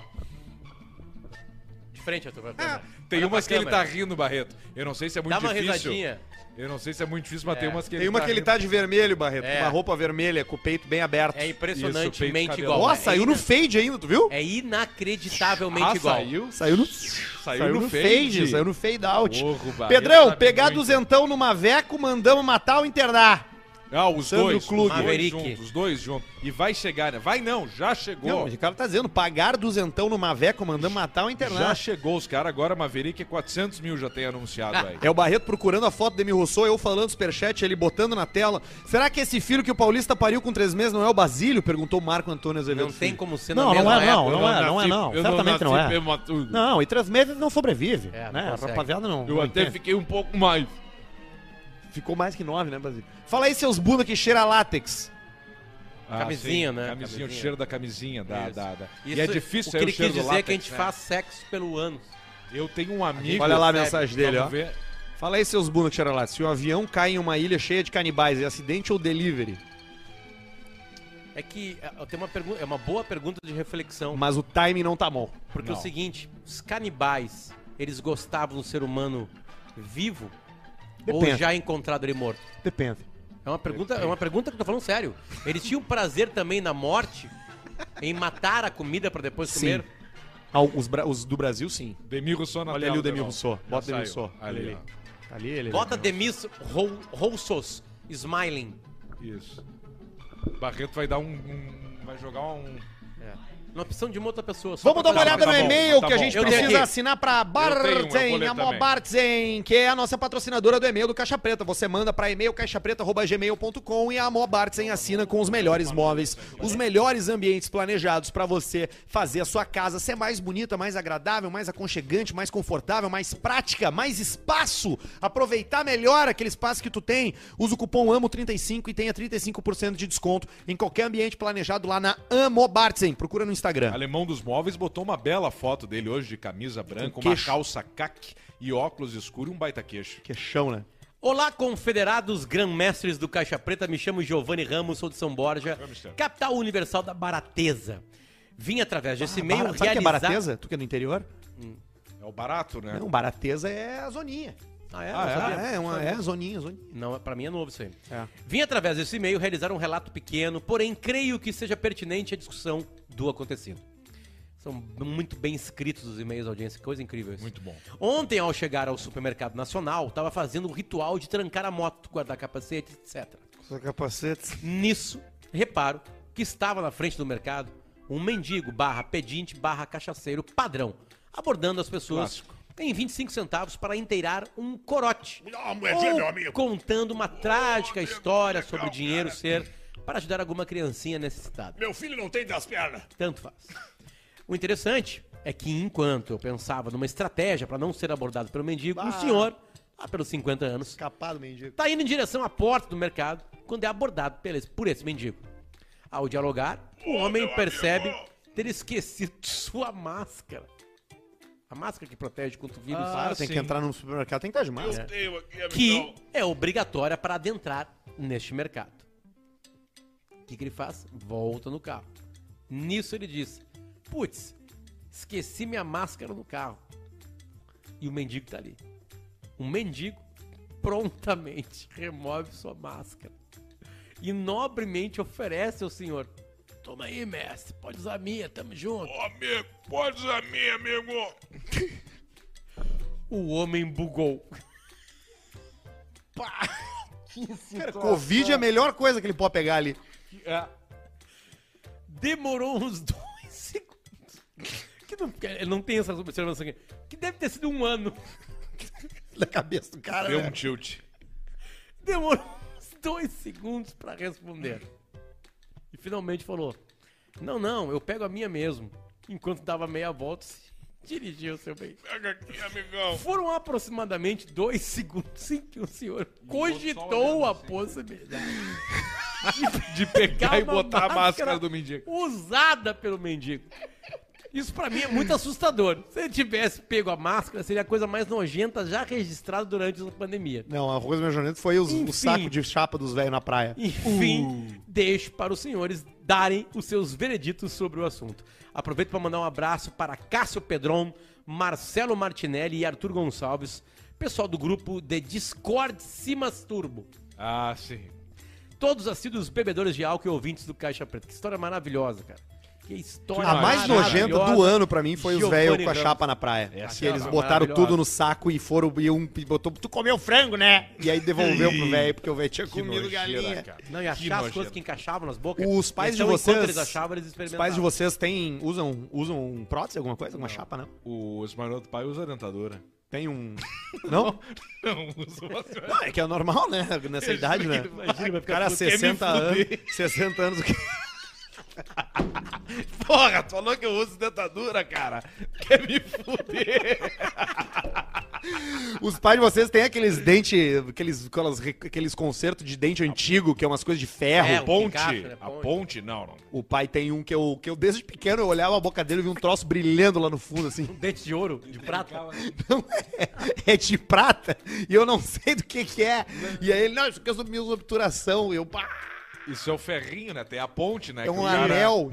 De frente, Arthur. pra- Tem Olha umas pra que ele tá câmera. rindo, Barreto. Eu não sei se é muito Dá uma difícil. risadinha. Eu não sei se é muito difícil, mas É. tem umas que ele Tem uma que ele rindo. tá de vermelho, Barreto. É. Uma roupa vermelha, com o peito bem aberto. É impressionantemente igual. Nossa, É saiu no ina- fade ainda, tu viu? É inacreditavelmente Ah, igual. saiu? Saiu no, Saiu no fade. fade, saiu no fade out. Porra, Pedrão, sabe pegar muito. duzentão no Maveco, mandamos matar ou internar. Ah, os Sandro dois. Klug. Os dois Maverick. juntos, os dois juntos. E vai chegar, né? Vai não, já chegou. Não, o cara tá dizendo, pagar duzentão no Maveco mandando matar o já internet. chegou os caras, agora Maverick é 400 mil já tem anunciado aí. É o Barreto procurando a foto de Demi Rousseau, eu falando superchat, ele botando na tela. Será que esse filho que o Paulista pariu com três meses não é o Basílio? Perguntou o Marco Antônio Azevedo. Não tem como ser Não, na não mesma é, não, não é, não é, não. Certamente não é. Não, e três meses não sobrevive. É, não né? Rapaziada não. Eu não até entende. fiquei um pouco mais. Ficou mais que nove, né, Basílio? Fala aí, seus bunda que cheira a látex. Ah, Camisinha, sim, né? Camisinha, o Camisinha. cheiro da camisinha. Da, Isso. da, da. Isso, E é difícil O que ele cheiro quis do dizer é que a látex, gente né? faz sexo pelo ânus. Eu tenho um amigo. Olha lá a mensagem dele, ó. Ver. Fala aí, seus bunda que cheira látex. Se o avião cai em uma ilha cheia de canibais, é acidente ou delivery? É que é, tem uma pergunta, é uma boa pergunta de reflexão. Mas o timing não tá bom. Porque é o seguinte, os canibais, eles gostavam do ser humano vivo ou Depende. já encontrado ele morto? Depende. É uma pergunta, é uma pergunta que eu tô falando sério. Eles tinham prazer também na morte, em matar a comida pra depois Sim. comer. Ah, os, os do Brasil, sim. Demi Rousseau na Olha tela ali o de Demi novo. Rousseau. Bota o Demi saiu. Rousseau. Ali, Ali. Tá ali ele. Bota Demis Rou- Roussos, smiling. Isso. Barreto vai dar um. um- vai jogar um. Uma opção de uma outra pessoa. só Vamos dar uma olhada tá no bom, e-mail tá que a gente precisa assinar vou Bartzen, a que é a nossa patrocinadora do e-mail do Caixa Preta. Você manda pra e-mail caixapreta.gmail.com e a Mó Bartzen assina com os melhores móveis, os melhores ambientes planejados pra você fazer a sua casa ser mais bonita, mais agradável, mais aconchegante, mais confortável, mais prática, mais espaço. Aproveitar melhor aquele espaço que tu tem. Usa o cupom AMO35 e tenha 35% de desconto em qualquer ambiente planejado lá na Amo Bartzen. Procura no Instagram. Alemão dos Móveis botou uma bela foto dele hoje de camisa branca, Com uma calça caque e óculos escuros e um baita queixo. Que chão, né? Olá, confederados grã-mestres do Caixa Preta. Me chamo Giovanni Ramos, sou de São Borja, Vamos, capital universal da barateza. Vim através desse e-mail Bara- Sabe o que é realizar... barateza? Tu que é do interior? É o barato, né? Não, barateza é a zoninha. Ah, é? Ah, é? sabia. É, é, uma, é zoninha, zoninha. Não, pra mim é novo isso aí. É. Vim através desse e-mail realizar um relato pequeno, porém creio que seja pertinente à discussão do acontecido. São muito bem escritos os e-mails da audiência, que coisa incrível isso. Muito bom. Ontem, ao chegar ao supermercado nacional, estava fazendo o ritual de trancar a moto, guardar capacete, etc. Só capacete. Nisso, reparo que estava na frente do mercado um mendigo barra pedinte barra cachaceiro padrão, abordando as pessoas em 25 centavos para inteirar um corote. Ou contando uma trágica história sobre o dinheiro ser para ajudar alguma criancinha necessitada. Meu filho não tem das pernas. Tanto faz. O interessante é que enquanto eu pensava numa estratégia para não ser abordado pelo mendigo, o senhor, lá pelos 50 anos, Escapado, mendigo. tá indo em direção à porta do mercado quando é abordado por esse mendigo. Ao dialogar, o homem percebe ter esquecido sua máscara. A máscara que protege contra o vírus. Claro, tem sim. que entrar no supermercado, tem que estar de máscara. Tenho aqui, amigão. que é obrigatória para adentrar neste mercado. O que, que ele faz? Volta no carro. Nisso ele diz: Putz, esqueci minha máscara no carro. E o mendigo tá ali. O mendigo prontamente remove sua máscara e nobremente oferece ao senhor: Toma aí, mestre, pode usar a minha, tamo junto. Ô, amigo, pode usar minha, amigo. O homem bugou. Cara, Covid é a melhor coisa que ele pode pegar ali. demorou uns dois segundos. Que não, ele não tem essa observação aqui. Que deve ter sido um ano. Da cabeça do cara. Deu né? um tilt. Demorou uns dois segundos pra responder. E finalmente falou: Não, não, eu pego a minha mesmo. Enquanto dava meia volta, se dirigiu seu bem. Pega aqui, amigão. Foram aproximadamente dois segundos em que o senhor cogitou a possibilidade De pegar e botar a máscara do mendigo. usada pelo mendigo. Isso pra mim é muito assustador. Se ele tivesse pego a máscara, seria a coisa mais nojenta já registrada durante a pandemia. Não, a coisa mais nojenta foi os, Enfim. o saco de chapa dos velhos na praia. Enfim, deixo para os senhores darem os seus vereditos sobre o assunto. Aproveito para mandar um abraço para Cássio Pedron, Marcelo Martinelli e Arthur Gonçalves, pessoal do grupo de Discord Cimas Turbo. Ah, sim. Todos assíduos bebedores de álcool e ouvintes do Caixa Preta. Que história maravilhosa, cara. Que história A mais nojenta do ano pra mim foi os Giovanni velhos com a Ramos. chapa na praia. Essa que é eles botaram maravilhosa. tudo no saco e foram e um botou, tu comeu frango, né? E aí devolveu pro velho, porque o velho tinha Que comido nojeira, galinha. cara. Não, e Que achar as nojento. coisas que encaixavam nas bocas. Os pais de Então, vocês- Enquanto eles achavam, eles Os experimentavam. pais de vocês têm, usam, usam prótese, alguma coisa? Alguma chapa, não? Os maroto do pai usa dentadura. Tem um... Não? Não, usa bastante. Não, é que é normal, né? Nessa idade, né? Imagina, vai O ficar cara, puto. Quer me 60 anos, fuder. 60 anos, o que- Porra, tu falou que eu uso dentadura, cara. Quer me fuder? Os pais de vocês têm aqueles dentes, aqueles, aquelas, aqueles concertos de dente antigo, que é umas coisas de ferro. É, Ponte. encaixa, né? A Ponte. ponte, não, não. O pai tem um que eu, que eu desde pequeno, eu olhava a boca dele e vi um troço brilhando lá no fundo, assim. Dente de ouro, de prata. Não é, é de prata, e eu não sei do que que é. E aí ele, não, isso aqui é sobre minha obturação. E eu, pá, Isso é o ferrinho, né? Tem a ponte, né? é que um o cara- anel.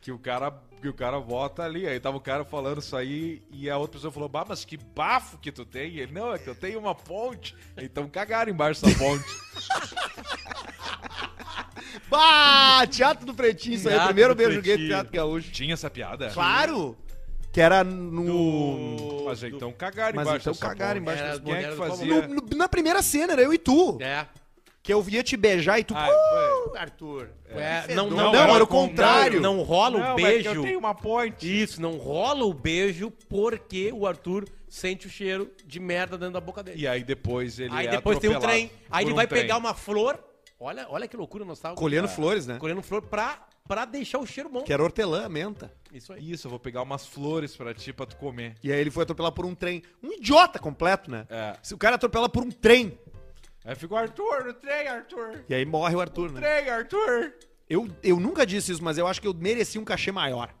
que o cara que o cara bota ali. Aí tava o cara falando isso aí e a outra pessoa falou: "Bah, mas que bafo que tu tem". E ele: "Não, é que eu tenho uma ponte". Então cagaram embaixo da ponte. Bah, teatro do Pretinho, isso aí, o Teatro primeiro do beijo gay do. Teatro Gaúcho. Tinha essa piada? Claro! Que era no... Mas então cagaram Mas embaixo então dessa cagaram ponte. embaixo Era das Quem é que do fazia? No- no- na primeira cena, era eu e tu. É. Que eu via te beijar e tu... Ah, "Uh, Arthur. É, não, Não, não, não, era o contrário. Não, não rola Não, o é beijo. eu tenho uma ponte. Isso, não rola o beijo porque o Arthur sente o cheiro de merda dentro da boca dele. E aí depois ele aí é depois tem um atropelado trem. Aí ele um vai trem. pegar uma flor. Olha, olha que loucura nostálgica. Colhendo flores, né? Colhendo flor pra, pra deixar o cheiro bom. Que era hortelã, menta. Isso aí. Isso, eu vou pegar umas flores pra ti, pra tu comer. E aí ele foi atropelar por um trem. Um idiota completo, né? É. Se o cara atropela por um trem, Aí ficou Arthur, no trem, Arthur. e aí morre o Arthur, né? Trem, Arthur. Eu, eu nunca disse isso, mas eu acho que eu mereci um cachê maior.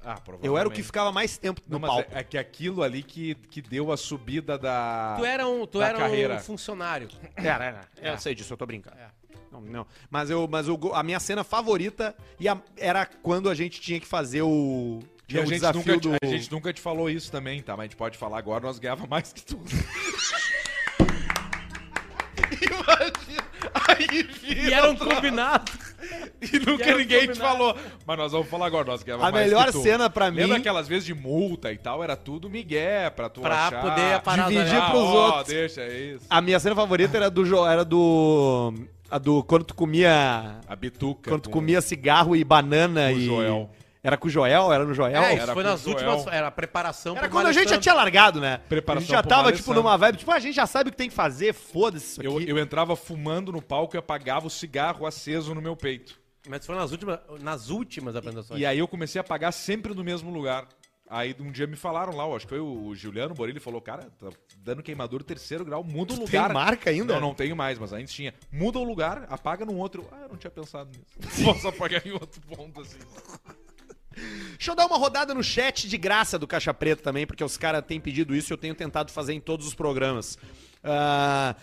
Ah, provavelmente. Eu era o que ficava mais tempo no Não, mas palco. é, é que aquilo ali que, que deu a subida da. Tu era um, tu da era carreira. um funcionário. Era, era. Eu sei disso, eu tô brincando. É. Não, não. Mas, eu, mas eu, a minha cena favorita ia- era quando a gente tinha que fazer o, E a, o gente desafio nunca, do... a gente nunca te falou isso também, tá? Mas a gente pode falar agora, nós ganhava mais que tu. E era um outra- combinado. E nunca e ninguém te combinado. falou. Mas nós vamos falar agora, nós ganhava A mais melhor que cena pra mim- Lembra aquelas vezes de multa e tal? Era tudo migué pra tu Pra achar. poder parar Dividir ah, pros ó, outros. deixa, é isso. A minha cena favorita era do... Era do... A do... Quando tu comia... A bituca. Quando tu com- comia cigarro e banana e... Joel. Era com o Joel? Era no Joel? É, isso era foi nas Joel. últimas. Era a preparação Era pro quando a gente já tinha largado, né? Preparação a gente já tava, tipo, numa vibe, tipo, a gente já sabe o que tem que fazer, foda-se isso aqui. Eu, eu entrava fumando no palco e apagava o cigarro aceso no meu peito. Mas foi nas últimas, nas últimas apresentações. E aí eu comecei a apagar sempre no mesmo lugar. Aí um dia me falaram lá, eu acho que foi o Juliano Borilli, falou, cara, tá dando queimadura terceiro grau, muda o lugar. tem marca ainda? Não, não tenho mais, mas antes tinha. Muda o lugar, apaga num outro. Ah, eu não tinha pensado nisso. Posso apagar em outro ponto, assim. Deixa eu dar uma rodada no chat de graça do Caixa Preta também, porque os caras têm pedido isso e eu tenho tentado fazer em todos os programas. Ah,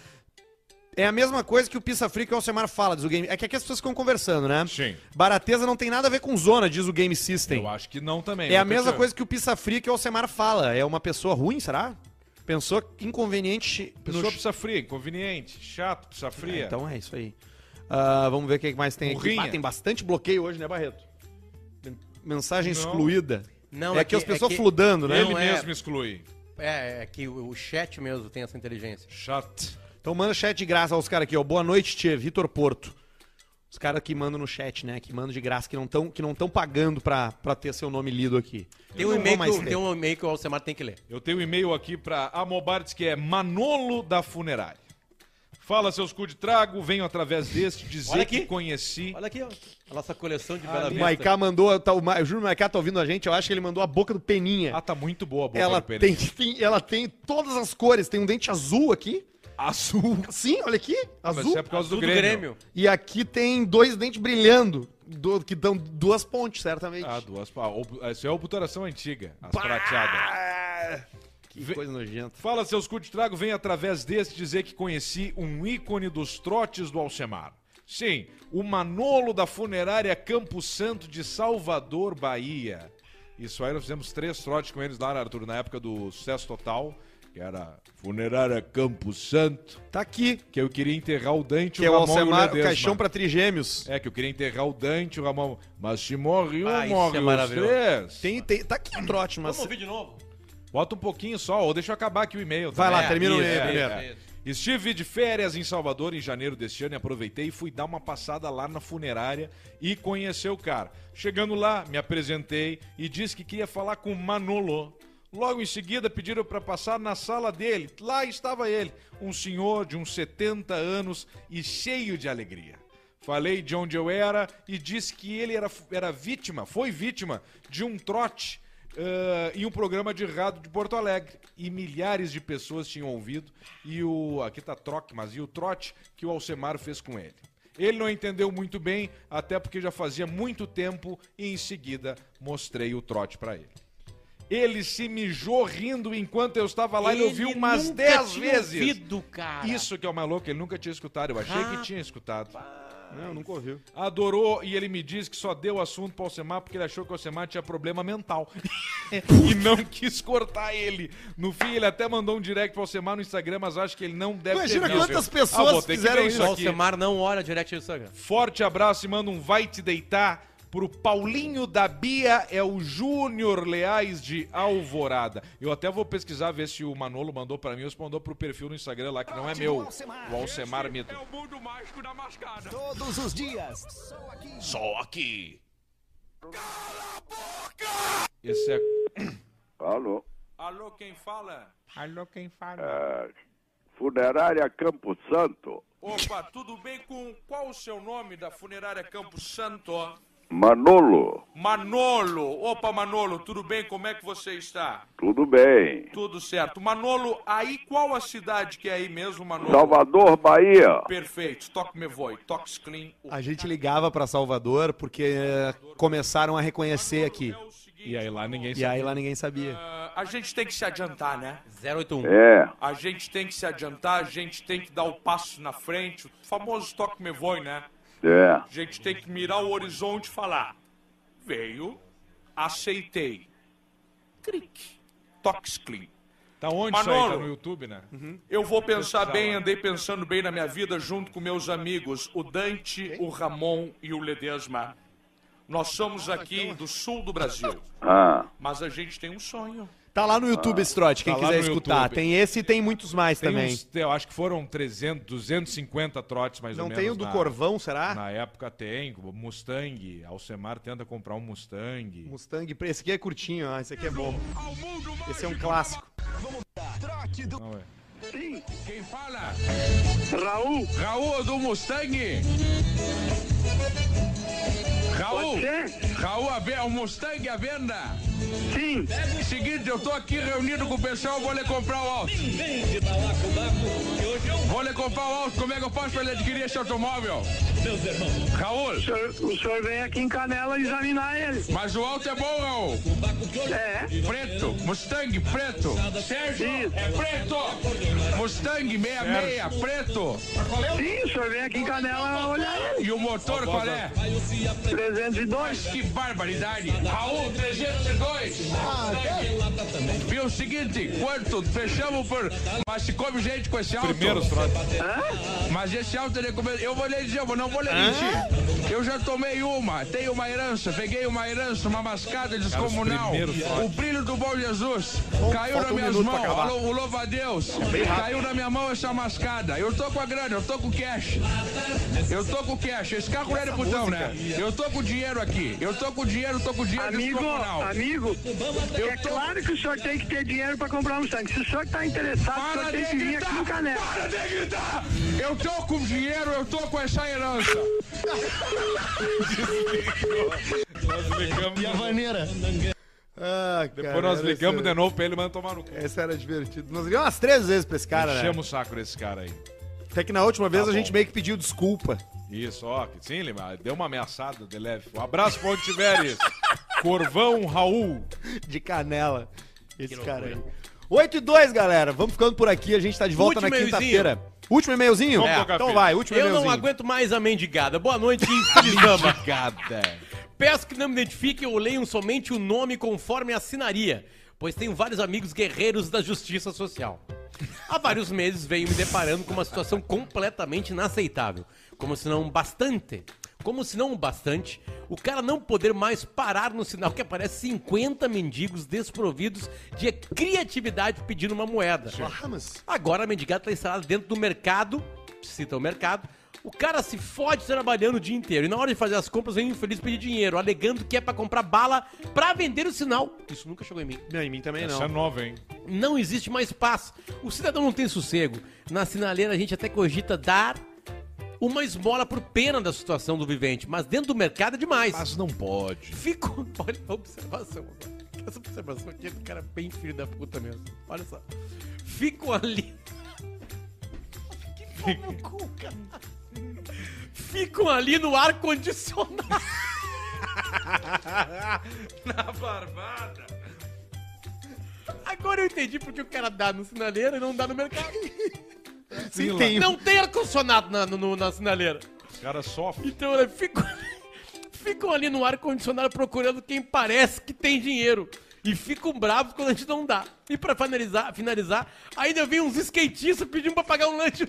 é a mesma coisa que o Pissa Free que o Alcemar fala, diz o game. É que aqui as pessoas ficam conversando, né? Sim. Barateza não tem nada a ver com zona, diz o Game System. Eu acho que não também. É a nunca mesma coisa que o Pissa Free que o Alcemar fala. É uma pessoa ruim, será? Pessoa inconveniente. no Pessoa pizza fria, inconveniente, chato, pizza fria. Então é isso aí. Ah, vamos ver o que mais tem aqui. Ah, tem bastante bloqueio hoje, né, Barreto? Mensagem excluída. Não, é, é que as é pessoas que- fludando, né? Ele é. mesmo exclui. É, é que o, o chat mesmo tem essa inteligência. Chato. Então manda chat de graça aos caras aqui, ó. Boa noite, tia. Vitor Porto. Os caras que mandam no chat, né? Que mandam de graça, que não estão que não tão pagando pra, pra ter seu nome lido aqui. Tem um, e-mail que, tem um e-mail que o Alcemar tem que ler. Eu tenho um e-mail aqui pra Amobartes que é Manolo da Funerária. Fala, seus cu de trago, venho através deste dizer que conheci. Olha aqui, ó. A nossa coleção de Bela O Vista. Maiká mandou. Tá, o, Ma- o Júnior Maiká tá ouvindo a gente, eu acho que ele mandou a boca do Peninha. Ah, tá muito boa a boca ela, do Pereira. tem, tem- ela tem todas as cores. Tem um dente azul aqui. azul. Sim, olha aqui. Ah, mas Azul. isso é por causa Azul do Grêmio. E aqui tem dois dentes brilhando. do- que dão duas pontes, certamente. Ah, duas. ob- Isso é a obturação antiga, as prateadas. Que coisa nojenta. Fala, seus cu de trago, vem através deste dizer que conheci um ícone dos trotes do Alcemar. Sim, o Manolo da funerária Campo Santo de Salvador, Bahia. Isso aí, nós fizemos três trotes com eles lá, Arthur, na época do Sucesso Total. que era funerária Campo Santo, Tá aqui. que eu queria enterrar o Dante, Que é o Ramon e Alcemar, o Ledesma. caixão pra trigêmeos. É, que eu queria enterrar o Dante, o Ramon. Mas se morre um, Ah, isso morre é os três. Tem, tem, tá aqui o trote, mas... Vamos ouvir de novo? Bota um pouquinho só, ou deixa eu acabar aqui o e-mail. Vai também. lá, termina o isso, e-mail é, primeiro. é. Estive de férias em Salvador em janeiro deste ano e aproveitei e fui dar uma passada lá na funerária e conhecer o cara. Chegando lá, me apresentei e disse que queria falar com o Manolo. Logo em seguida pediram para passar na sala dele. Lá estava ele, um senhor de uns 70 anos e cheio de alegria. Falei de onde eu era e disse que ele era, era vítima, foi vítima de um trote ah, em um programa de rádio de Porto Alegre. E milhares de pessoas tinham ouvido. E o. Aqui tá troque, mas e o trote que o Alcemar fez com ele. Ele não entendeu muito bem, até porque já fazia muito tempo, e em seguida mostrei o trote pra ele. Ele se mijou rindo enquanto eu estava lá, ele, ouviu umas nunca 10 tinha vezes. ouvido, cara. Isso que é o maluco, ele nunca tinha escutado. Eu achei que tinha escutado. Não, nunca ouviu. Adorou e ele me disse que só deu assunto pro Alcemar porque ele achou que o Alcemar tinha problema mental. e não quis cortar ele. No fim, ele até mandou um direct pro Alcemar no Instagram, mas acho que ele não deve Imagina ter visto. quantas Ah, pessoas que fizeram isso O. Alcemar não olha direct no Instagram. Forte abraço e manda um vai te deitar pro Paulinho da Bia, é o Júnior Leais de Alvorada. Eu até vou pesquisar, ver se o Manolo mandou pra mim ou se mandou pro perfil no Instagram lá, que não é meu. O Alcemar Mito. o mundo mágico da mascada. Todos os dias. Só aqui. Esse é. Alô, Alô, quem fala? Alô, quem fala? é, Funerária Campo Santo, Opa, tudo bem com qual o seu nome da funerária Campo Santo? Manolo, Manolo. Opa, Manolo, tudo bem? Como é que você está? tudo bem? Tudo certo. Manolo, aí qual a cidade que é aí mesmo, Manolo? Salvador, Bahia. Perfeito. Toque me voe. Toques clean. A gente ligava pra Salvador porque eh, começaram a reconhecer aqui. é E aí lá ninguém E aí lá ninguém sabia. ah, a gente tem que se adiantar, né? 081. É, A gente tem que se adiantar, a gente tem que dar o passo na frente, o famoso toque me voe, né? É. A gente tem que mirar o horizonte e falar. Veio, aceitei. Clique. Toques clean. Tá onde Manolo. isso aí? Tá no YouTube, né? Eu vou pensar bem, andei pensando bem na minha vida junto com meus amigos, o Dante, o Ramon e o Ledesma. Nós somos aqui do sul do Brasil, Ah, mas a gente tem um sonho. Tá lá no YouTube esse trote, quem Tá quiser escutar. YouTube. Tem esse e tem muitos mais Tem também. uns- eu acho que foram 300, 250 trotes mais Não ou menos. tem o do na- Corvão, será? Na época tem, o Mustang. Alcemar tenta comprar um Mustang. Mustang. Esse aqui é curtinho, ó. Esse aqui é bom. Esse é um clássico. Não é. Quem fala? Raul, Raul do Mustang. Raul, Raul, a o Mustang à venda. sim, Seguinte, eu tô aqui reunido com o pessoal, vou lhe comprar o auto. Vou lhe comprar o auto, como é que eu faço pra ele adquirir esse automóvel? Raul, o senhor, o senhor vem aqui em Canela examinar ele. mas o auto é bom, Raul. É, Preto, Mustang preto. Sérgio, é preto. Mustang 66, preto. sim, o senhor vem aqui em Canela olhar ele. E o motor qual é? 302. Que barbaridade! Raul 302! Viu o seguinte, quanto? Fechamos por. Mas se come gente com esse auto. Primeiros trotes. Mas esse auto ele come... Eu vou lhe dizer, eu não vou lhe mentir. Eu já tomei uma, tenho uma herança, peguei uma herança, uma mascada descomunal. O brilho do bom Jesus caiu falta nas um minhas pra mãos. Alô, o louva a Deus. Caiu na minha mão essa mascada. Eu tô com a grana, eu tô com cash. Eu tô com cash. Esse carro não é de putão, né? Eu tô com dinheiro aqui. Eu tô com dinheiro, tô com dinheiro Amigo, descomunal. amigo, é claro que o senhor tem que ter dinheiro para comprar um Mustang. Se o senhor está interessado, o Para senhor de tem que vir aqui gritar! Canela. Para de gritar! Eu tô com dinheiro, eu tô com essa herança. E a maneira. Ah, cara, Depois nós era ligamos esse- de novo pra ele, manda tomar no cu. Esse era divertido. Nós ligamos umas três vezes pra esse cara, né? Enchemos o saco desse cara aí. Até que na última vez Tá a gente meio que pediu desculpa. Isso, ó. que Sim, Lima, deu uma ameaçada de leve. Um abraço pra onde tiveres. Corvão Raul. De canela. Esse cara aí. 8 e 2, galera. Vamos ficando por aqui. A gente tá de volta Último na quinta-feira. Último e-mailzinho? Tocar então vai, último Eu e-mailzinho. não aguento mais a mendigada. Boa noite, infeliz dama. Gada. Peço que não me identifiquem ou leiam somente o nome conforme a assinaria. pois tenho vários amigos guerreiros da justiça social. Há vários meses venho me deparando com uma situação completamente inaceitável. Como se não bastante. Como se não bastante, o cara não poder mais parar no sinal que aparece 50 mendigos desprovidos de criatividade pedindo uma moeda. Agora a mendigada está instalada dentro do mercado, cita o mercado, o cara se fode trabalhando o dia inteiro e na hora de fazer as compras vem o infeliz pedir dinheiro, alegando que é pra comprar bala pra vender o sinal. Isso nunca chegou em mim. Não, em mim também Essa não. é nova, hein? Não existe mais paz. O cidadão não tem sossego. Na sinaleira a gente até cogita dar uma esmola por pena da situação do vivente, mas dentro do mercado é demais. Mas não pode. Fico. Olha a observação agora. Essa observação aqui é do cara bem filho da puta mesmo. Olha só. Fico ali. Que no cu, cara. Ficam ali no ar-condicionado. Na barbada. Agora eu entendi porque o cara dá no sinaleiro e não dá no mercado. Sim, tem. Não tem ar-condicionado na, no- na sinaleira. Os caras sofrem. Então, olha, ficam, ficam ali no ar-condicionado procurando quem parece que tem dinheiro. E ficam bravos quando a gente não dá. E pra finalizar, finalizar ainda vem uns skatistas pedindo pra pagar um lanche.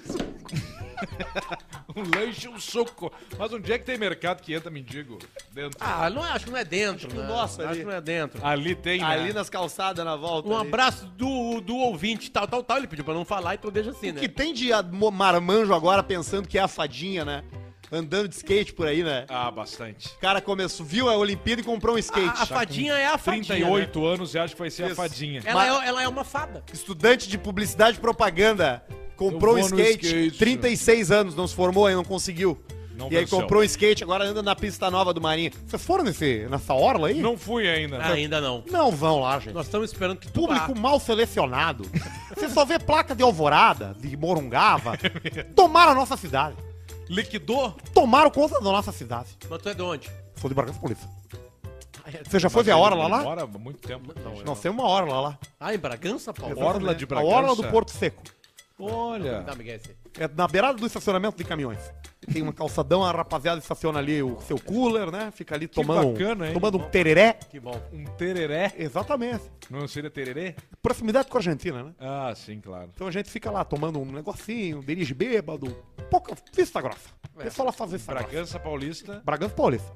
Um lanche e um soco. Mas onde é que tem mercado que entra mendigo? Dentro. Ah, não, é- acho que não é dentro, que né? o nosso acho ali. que não é dentro. Ali tem, né? Ali nas calçadas na volta. Um ali. abraço do, do ouvinte, tal, tal, tal. Ele pediu pra não falar, então deixa assim, O né? que tem de marmanjo agora pensando que é a fadinha, né? Andando de skate por aí, né? Ah, bastante. O cara começou, viu a Olimpíada e comprou um skate. A, a fadinha é a fadinha. 38 anos e acho que vai ser a Isso. fadinha. né? Ela, é, ela é uma fada. Estudante de publicidade e propaganda. Comprou um skate, skate. 36 anos, não se formou aí, não conseguiu. Não e aí comprou um skate, agora anda na pista nova do Marinho. Vocês foram nesse, nessa orla aí? Não fui ainda. Ainda não. Não vão lá, gente. Nós estamos esperando que Público mal selecionado. Você só vê placa de Alvorada, de Morungava. Tomaram a nossa cidade. Liquidou? Tomaram conta da nossa cidade. Mas tu é de onde? Sou de Bragança Paulista. É- Você já foi ver a hora lá lá? Demora muito tempo. Nós temos uma hora lá lá. Ah, em Bragança, Paulo? Orla de A Bragança. orla do Porto Seco. Olha. É na beirada do estacionamento de caminhões. Tem uma calçadão, a rapaziada estaciona ali o seu cooler, né? Fica ali tomando, bacana, hein? tomando um tereré. Que bom. Um tereré. Exatamente. Não seria tererê? Proximidade com a Argentina, né? Ah, sim, claro. Então a gente fica lá tomando um negocinho, dirige bêbado. Pouca vista grossa. É. Pessoal lá faz vista grossa. Bragança Paulista. Bragança Paulista.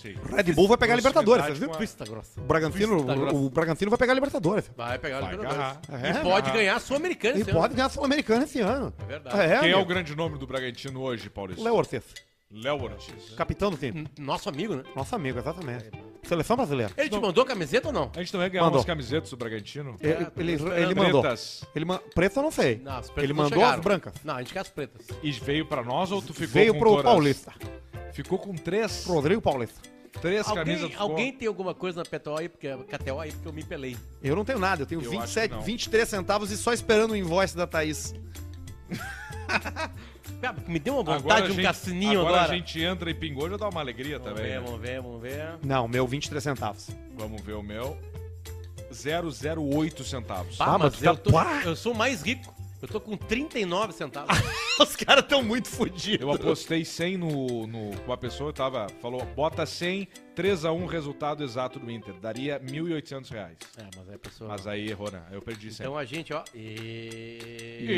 Sim. Red Bull vai pegar a Libertadores, vocês viram? a- grossa. O Bragantino, grossa. o, o Bragantino vai pegar a Libertadores. Vai pegar Vai agarrar. Libertadores. É, E pode agarrar. ganhar a Sul-Americana E esse pode ano. ganhar a Sul-Americana esse ano. É verdade. É, Quem é o grande nome do Bragantino hoje, Paulista? Léo Ortiz. Léo Ortiz. Capitão do time. Nosso amigo, né? Nosso amigo, exatamente. Seleção brasileira. Ele te mandou a camiseta ou não? A gente também ganhou Mandou. umas camisetas do Bragantino. Ele, tô ele, esperando. ele mandou. Pretas. Ele ma... Preto eu não sei. Não, as pretas ele não mandou chegaram. as brancas. Não, a gente quer as pretas. E veio pra nós ou tu ficou Veio com pro todas? Paulista. Ficou com três, Rodrigo Paulista. três Alguém, camisas. ficou. alguém tem alguma coisa na PTO aí, porque, KTO aí, porque eu me pelei. Eu não tenho nada, eu tenho Eu 27, acho que não. 23 centavos e só esperando o invoice da Thaís. Cara, me deu uma vontade de um gente- cassininho agora. agora. a gente entra e pingou, já dá uma alegria Vamos também. ver, né? vamos ver, vamos ver. Não, meu 23 centavos. Vamos ver o meu. 008 centavos. Ah, Ah, mas mas eu, tá- tô, Pá! eu sou mais rico. Eu tô com 39 centavos. Os caras estão muito fodidos. Eu apostei 100 no, no. Uma pessoa tava. Falou, bota 100, 3x1 resultado exato do Inter. Daria 1.800 reais. é, mas aí a pessoa... Mas aí errou, né? Eu perdi 100. Então a gente, ó... E...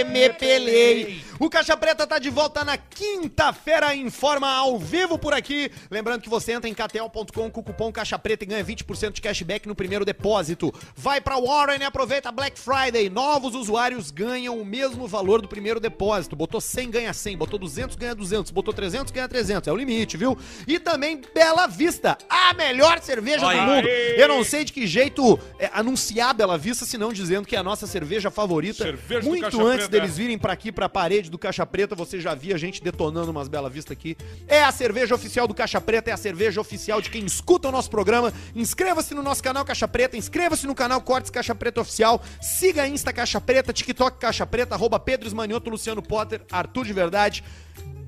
E me pelei. O Caixa Preta tá de volta na quinta-feira em forma ao vivo por aqui. Lembrando que você entra em ktel.com com o cupom Caixa Preta e ganha 20% de cashback no primeiro depósito. Vai pra Warren e aproveita Black Friday. Novos usuários ganham o mesmo valor do primeiro depósito. Botou 100, ganha 100. Botou 200, ganha 200. Botou 300, ganha 300. É o limite, viu? E também Bela Vista, a melhor cerveja do mundo. Eu não sei de que jeito é, anunciar Bela Vista, senão dizendo que é a nossa cerveja favorita. Cerveja Muito antes Preta. deles virem pra aqui, pra parede do Caixa Preta, você já via a gente detonando umas Bela Vista aqui. É a cerveja oficial do Caixa Preta, é a cerveja oficial de quem escuta o nosso programa. Inscreva-se no nosso canal Caixa Preta, inscreva-se no canal Cortes Caixa Preta Oficial, siga a Insta Caixa Preta, TikTok Caixa Preta, arroba Pedro Esmanioto, Luciano Potter, Arthur de Verdade,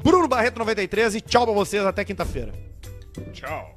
Bruno Barreto 93 e tchau pra vocês, até quinta-feira. Tchau.